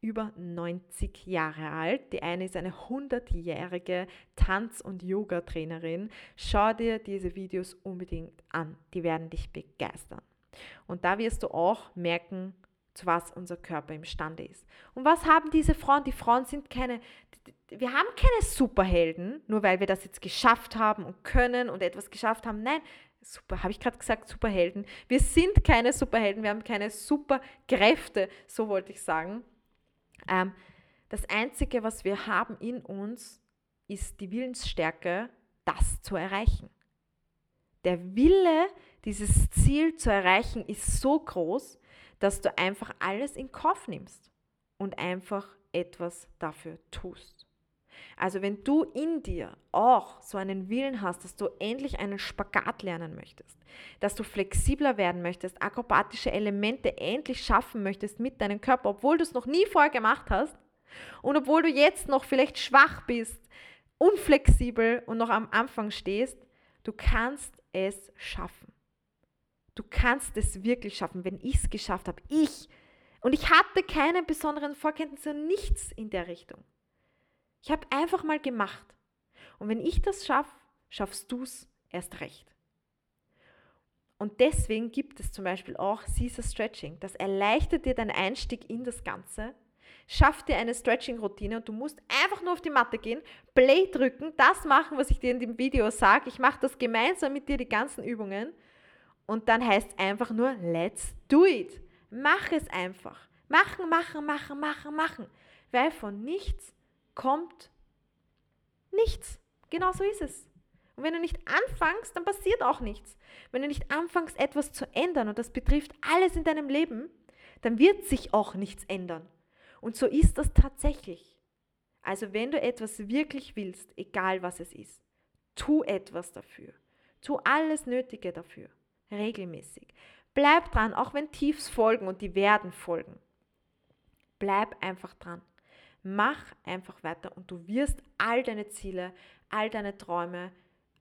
über 90 Jahre alt. Die eine ist eine 100-jährige Tanz- und Yoga-Trainerin. Schau dir diese Videos unbedingt an. Die werden dich begeistern. Und da wirst du auch merken, zu was unser Körper imstande ist. Und was haben diese Frauen? Die Frauen sind keine, wir haben keine Superhelden, nur weil wir das jetzt geschafft haben und können und etwas geschafft haben. Nein, super, habe ich gerade gesagt, Superhelden. Wir sind keine Superhelden, wir haben keine Superkräfte, so wollte ich sagen. Ähm, das Einzige, was wir haben in uns, ist die Willensstärke, das zu erreichen. Der Wille, dieses Ziel zu erreichen, ist so groß, dass du einfach alles in Kauf nimmst. und einfach etwas dafür tust. Also wenn du in dir auch so einen Willen hast, dass du endlich einen Spagat lernen möchtest, dass du flexibler werden möchtest, akrobatische Elemente endlich schaffen möchtest mit deinem Körper, obwohl du es noch nie vorher gemacht hast und obwohl du jetzt noch vielleicht schwach bist, unflexibel und noch am Anfang stehst, du kannst es schaffen. Du kannst es wirklich schaffen, wenn ich es geschafft habe. Ich. Und ich hatte keine besonderen Vorkenntnisse nichts in der Richtung. Ich habe einfach mal gemacht. Und wenn ich das schaffe, schaffst du es erst recht. Und deswegen gibt es zum Beispiel auch Caesar Stretching. Das erleichtert dir deinen Einstieg in das Ganze, schafft dir eine Stretching-Routine und du musst einfach nur auf die Matte gehen, Play drücken, das machen, was ich dir in dem Video sage. Ich mache das gemeinsam mit dir, die ganzen Übungen. Und dann heißt es einfach nur, let's do it. Mach es einfach. Machen, machen, machen, machen, machen. Weil von nichts kommt nichts. Genau so ist es. Und wenn du nicht anfängst, dann passiert auch nichts. Wenn du nicht anfängst, etwas zu ändern, und das betrifft alles in deinem Leben, dann wird sich auch nichts ändern. Und so ist das tatsächlich. Also wenn du etwas wirklich willst, egal was es ist, tu etwas dafür. Tu alles Nötige dafür, regelmäßig. Bleib dran, auch wenn Tiefs folgen und die werden folgen. Bleib einfach dran. Mach einfach weiter und du wirst all deine Ziele, all deine Träume,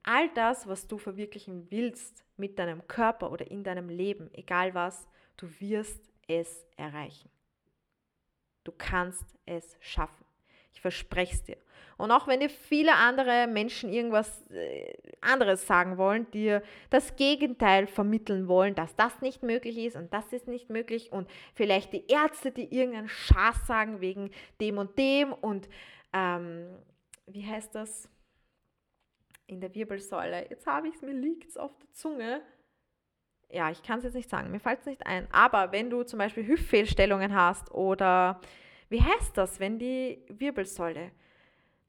all das, was du verwirklichen willst mit deinem Körper oder in deinem Leben, egal was, du wirst es erreichen. Du kannst es schaffen. Ich verspreche es dir. Und auch wenn dir viele andere Menschen irgendwas äh, anderes sagen wollen, dir das Gegenteil vermitteln wollen, dass das nicht möglich ist und das ist nicht möglich und vielleicht die Ärzte, die irgendeinen Schaß sagen wegen dem und dem und ähm, wie heißt das? In der Wirbelsäule. Jetzt habe ich es, mir liegt es auf der Zunge. Ja, ich kann es jetzt nicht sagen, mir fällt es nicht ein. Aber wenn du zum Beispiel Hüftfehlstellungen hast oder wie heißt das, wenn die Wirbelsäule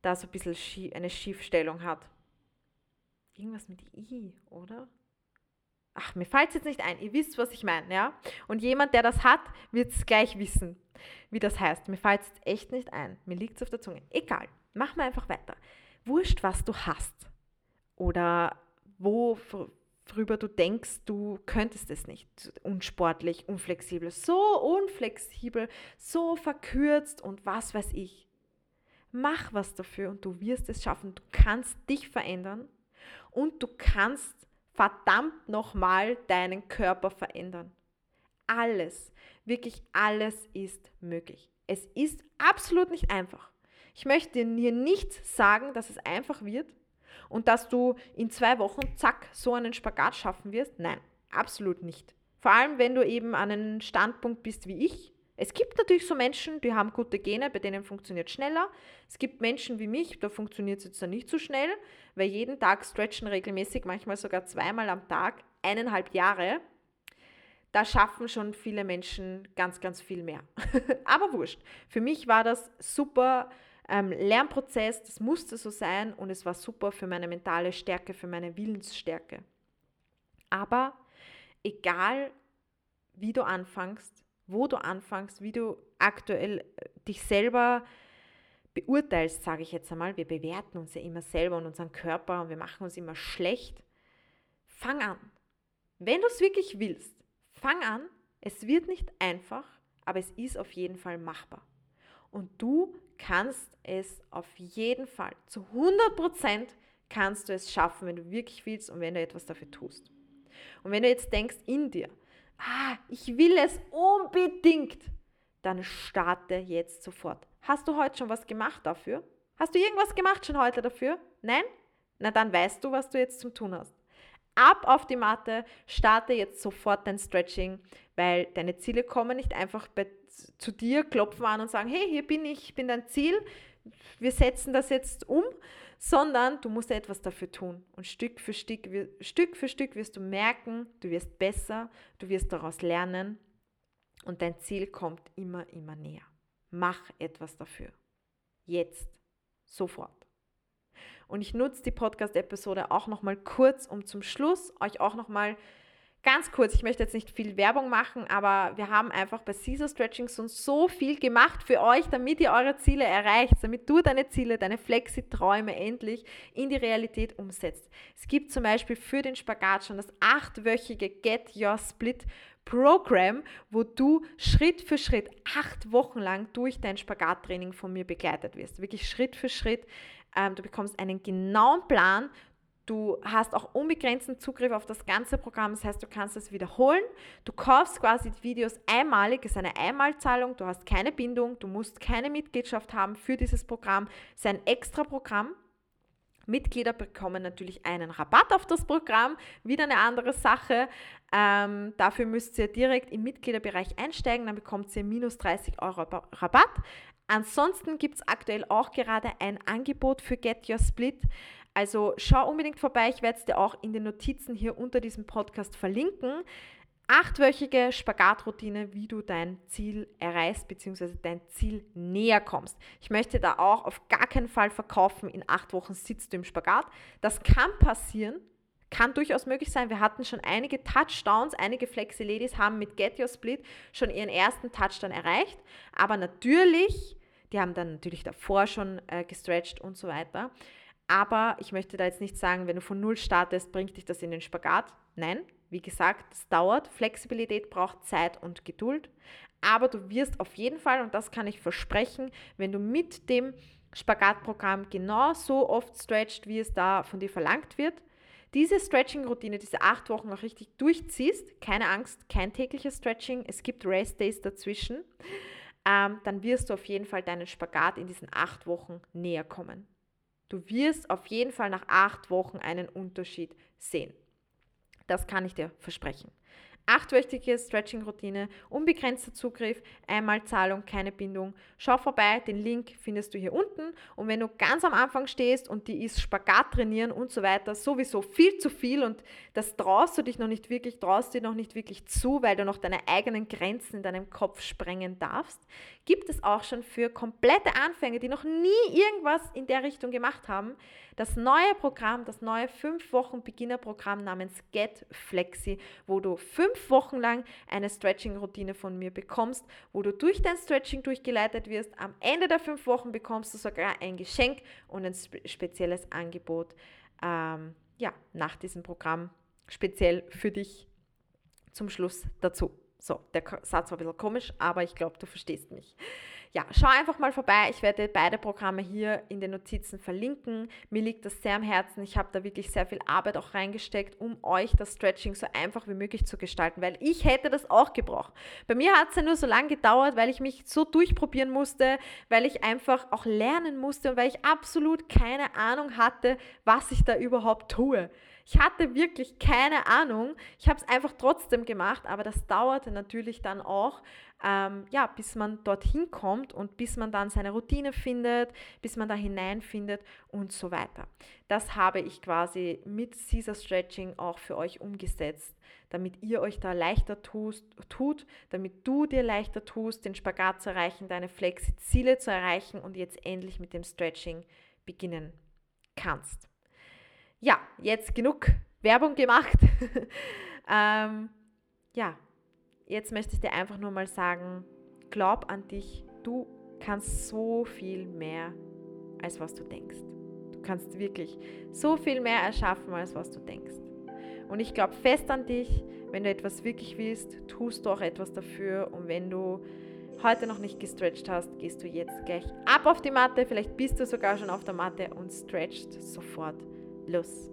da so ein bisschen schief, eine Schiefstellung hat? Irgendwas mit I, oder? Ach, mir fällt es jetzt nicht ein. Ihr wisst, was ich meine, ja? Und jemand, der das hat, wird es gleich wissen, wie das heißt. Mir fällt es echt nicht ein. Mir liegt es auf der Zunge. Egal. Mach mal einfach weiter. Wurscht, was du hast. Oder wo, worüber du denkst, du könntest es nicht. Unsportlich, unflexibel, so unflexibel, so verkürzt und was weiß ich. Mach was dafür und du wirst es schaffen. Du kannst dich verändern und du kannst verdammt nochmal deinen Körper verändern. Alles, wirklich alles ist möglich. Es ist absolut nicht einfach. Ich möchte dir nicht sagen, dass es einfach wird, und dass du in zwei Wochen, zack, so einen Spagat schaffen wirst? Nein, absolut nicht. Vor allem, wenn du eben an einem Standpunkt bist wie ich. Es gibt natürlich so Menschen, die haben gute Gene, bei denen funktioniert schneller. Es gibt Menschen wie mich, da funktioniert es jetzt dann nicht so schnell, weil jeden Tag stretchen regelmäßig, manchmal sogar zweimal am Tag, eineinhalb Jahre. Da schaffen schon viele Menschen ganz, ganz viel mehr. (laughs) Aber wurscht. Für mich war das super ähm, Lernprozess, das musste so sein und es war super für meine mentale Stärke, für meine Willensstärke. Aber egal, wie du anfängst, wo du anfängst, wie du aktuell äh, dich selber beurteilst, sage ich jetzt einmal, wir bewerten uns ja immer selber und unseren Körper und wir machen uns immer schlecht. Fang an. Wenn du es wirklich willst, fang an. Es wird nicht einfach, aber es ist auf jeden Fall machbar. Und du kannst es auf jeden Fall, zu 100 Prozent kannst du es schaffen, wenn du wirklich willst und wenn du etwas dafür tust. Und wenn du jetzt denkst in dir, ah, ich will es unbedingt, dann starte jetzt sofort. Hast du heute schon was gemacht dafür? Hast du irgendwas gemacht schon heute dafür? Nein? Na dann weißt du, was du jetzt zum tun hast. Ab auf die Matte, starte jetzt sofort dein Stretching, weil deine Ziele kommen nicht einfach bei zu dir, klopfen an und sagen, hey, hier bin ich, ich bin dein Ziel, wir setzen das jetzt um, sondern du musst etwas dafür tun. Und Stück für Stück, Stück für Stück wirst du merken, du wirst besser, du wirst daraus lernen und dein Ziel kommt immer, immer näher. Mach etwas dafür. Jetzt, sofort. Und ich nutze die Podcast-Episode auch nochmal kurz, um zum Schluss euch auch nochmal ganz kurz, ich möchte jetzt nicht viel Werbung machen, aber wir haben einfach bei Caesar Stretching so viel gemacht für euch, damit ihr eure Ziele erreicht, damit du deine Ziele, deine Flexi-Träume endlich in die Realität umsetzt. Es gibt zum Beispiel für den Spagat schon das achtwöchige Get Your Split Programm, wo du Schritt für Schritt acht Wochen lang durch dein Spagattraining von mir begleitet wirst. Wirklich Schritt für Schritt. Ähm, du bekommst einen genauen Plan. Du hast auch unbegrenzten Zugriff auf das ganze Programm, das heißt, du kannst es wiederholen. Du kaufst quasi die Videos einmalig, es ist eine Einmalzahlung, du hast keine Bindung, du musst keine Mitgliedschaft haben für dieses Programm. Es ist ein extra Programm. Mitglieder bekommen natürlich einen Rabatt auf das Programm, wieder eine andere Sache. Ähm, dafür müsst ihr direkt im Mitgliederbereich einsteigen, dann bekommt ihr minus 30 Euro Rabatt. Ansonsten gibt es aktuell auch gerade ein Angebot für Get Your Split. Also schau unbedingt vorbei, ich werde es dir auch in den Notizen hier unter diesem Podcast verlinken achtwöchige Spagatroutine, wie du dein Ziel erreichst bzw. dein Ziel näher kommst. Ich möchte da auch auf gar keinen Fall verkaufen, in acht Wochen sitzt du im Spagat. Das kann passieren, kann durchaus möglich sein. Wir hatten schon einige Touchdowns, einige Flexi-Ladies haben mit Get Your Split schon ihren ersten Touchdown erreicht, aber natürlich, die haben dann natürlich davor schon äh, gestretched und so weiter. Aber ich möchte da jetzt nicht sagen, wenn du von Null startest, bringt dich das in den Spagat. Nein, wie gesagt, es dauert. Flexibilität braucht Zeit und Geduld. Aber du wirst auf jeden Fall, und das kann ich versprechen, wenn du mit dem Spagatprogramm genau so oft stretcht, wie es da von dir verlangt wird, diese Stretching-Routine, diese acht Wochen auch richtig durchziehst, keine Angst, kein tägliches Stretching, es gibt Rest Days dazwischen, ähm, dann wirst du auf jeden Fall deinen Spagat in diesen acht Wochen näher kommen. Du wirst auf jeden Fall nach acht Wochen einen Unterschied sehen. Das kann ich dir versprechen. Achtwöchige Stretching-Routine, unbegrenzter Zugriff, Einmalzahlung, keine Bindung. Schau vorbei, den Link findest du hier unten. Und wenn du ganz am Anfang stehst und die ist Spagat trainieren und so weiter, sowieso viel zu viel und das traust du dich noch nicht wirklich, traust dir noch nicht wirklich zu, weil du noch deine eigenen Grenzen in deinem Kopf sprengen darfst, gibt es auch schon für komplette Anfänger, die noch nie irgendwas in der Richtung gemacht haben, das neue Programm, das neue 5 Wochen Beginnerprogramm namens Get Flexi, wo du 5 Wochen lang eine Stretching-Routine von mir bekommst, wo du durch dein Stretching durchgeleitet wirst. Am Ende der 5 Wochen bekommst du sogar ein Geschenk und ein spezielles Angebot ähm, ja, nach diesem Programm speziell für dich zum Schluss dazu. So, der Satz war ein bisschen komisch, aber ich glaube, du verstehst mich ja, schau einfach mal vorbei. Ich werde beide Programme hier in den Notizen verlinken. Mir liegt das sehr am Herzen. Ich habe da wirklich sehr viel Arbeit auch reingesteckt, um euch das Stretching so einfach wie möglich zu gestalten, weil ich hätte das auch gebraucht. Bei mir hat es ja nur so lange gedauert, weil ich mich so durchprobieren musste, weil ich einfach auch lernen musste und weil ich absolut keine Ahnung hatte, was ich da überhaupt tue. Ich hatte wirklich keine Ahnung. Ich habe es einfach trotzdem gemacht, aber das dauerte natürlich dann auch, ähm, ja, bis man dorthin kommt und bis man dann seine Routine findet, bis man da hineinfindet und so weiter. Das habe ich quasi mit Caesar Stretching auch für euch umgesetzt, damit ihr euch da leichter tust, tut, damit du dir leichter tust, den Spagat zu erreichen, deine Flexi-Ziele zu erreichen und jetzt endlich mit dem Stretching beginnen kannst ja, jetzt genug Werbung gemacht. (laughs) ähm, ja, jetzt möchte ich dir einfach nur mal sagen, glaub an dich, du kannst so viel mehr, als was du denkst. Du kannst wirklich so viel mehr erschaffen, als was du denkst. Und ich glaube fest an dich, wenn du etwas wirklich willst, tust du auch etwas dafür. Und wenn du heute noch nicht gestretched hast, gehst du jetzt gleich ab auf die Matte. Vielleicht bist du sogar schon auf der Matte und stretchst sofort los.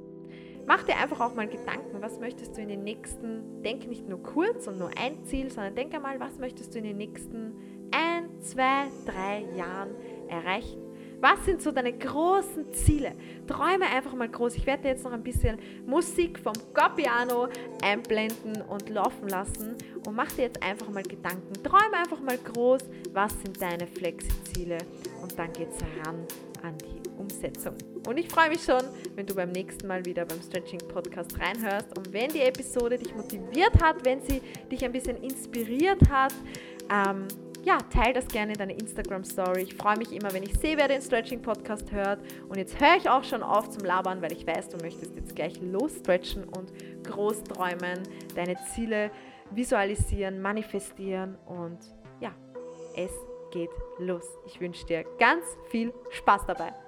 Mach dir einfach auch mal Gedanken, was möchtest du in den nächsten, denk nicht nur kurz und nur ein Ziel, sondern denk einmal, was möchtest du in den nächsten ein, zwei, drei Jahren erreichen. Was sind so deine großen Ziele? Träume einfach mal groß. Ich werde dir jetzt noch ein bisschen Musik vom Copiano einblenden und laufen lassen und mach dir jetzt einfach mal Gedanken. Träume einfach mal groß. Was sind deine Flexi-Ziele? Und dann geht's ran an die Umsetzung. Und ich freue mich schon, wenn du beim nächsten Mal wieder beim Stretching Podcast reinhörst und wenn die Episode dich motiviert hat, wenn sie dich ein bisschen inspiriert hat, ähm, ja, teile das gerne in deine Instagram-Story. Ich freue mich immer, wenn ich sehe, wer den Stretching-Podcast hört. Und jetzt höre ich auch schon auf zum Labern, weil ich weiß, du möchtest jetzt gleich losstretchen und groß träumen, deine Ziele visualisieren, manifestieren und ja, es geht los. Ich wünsche dir ganz viel Spaß dabei.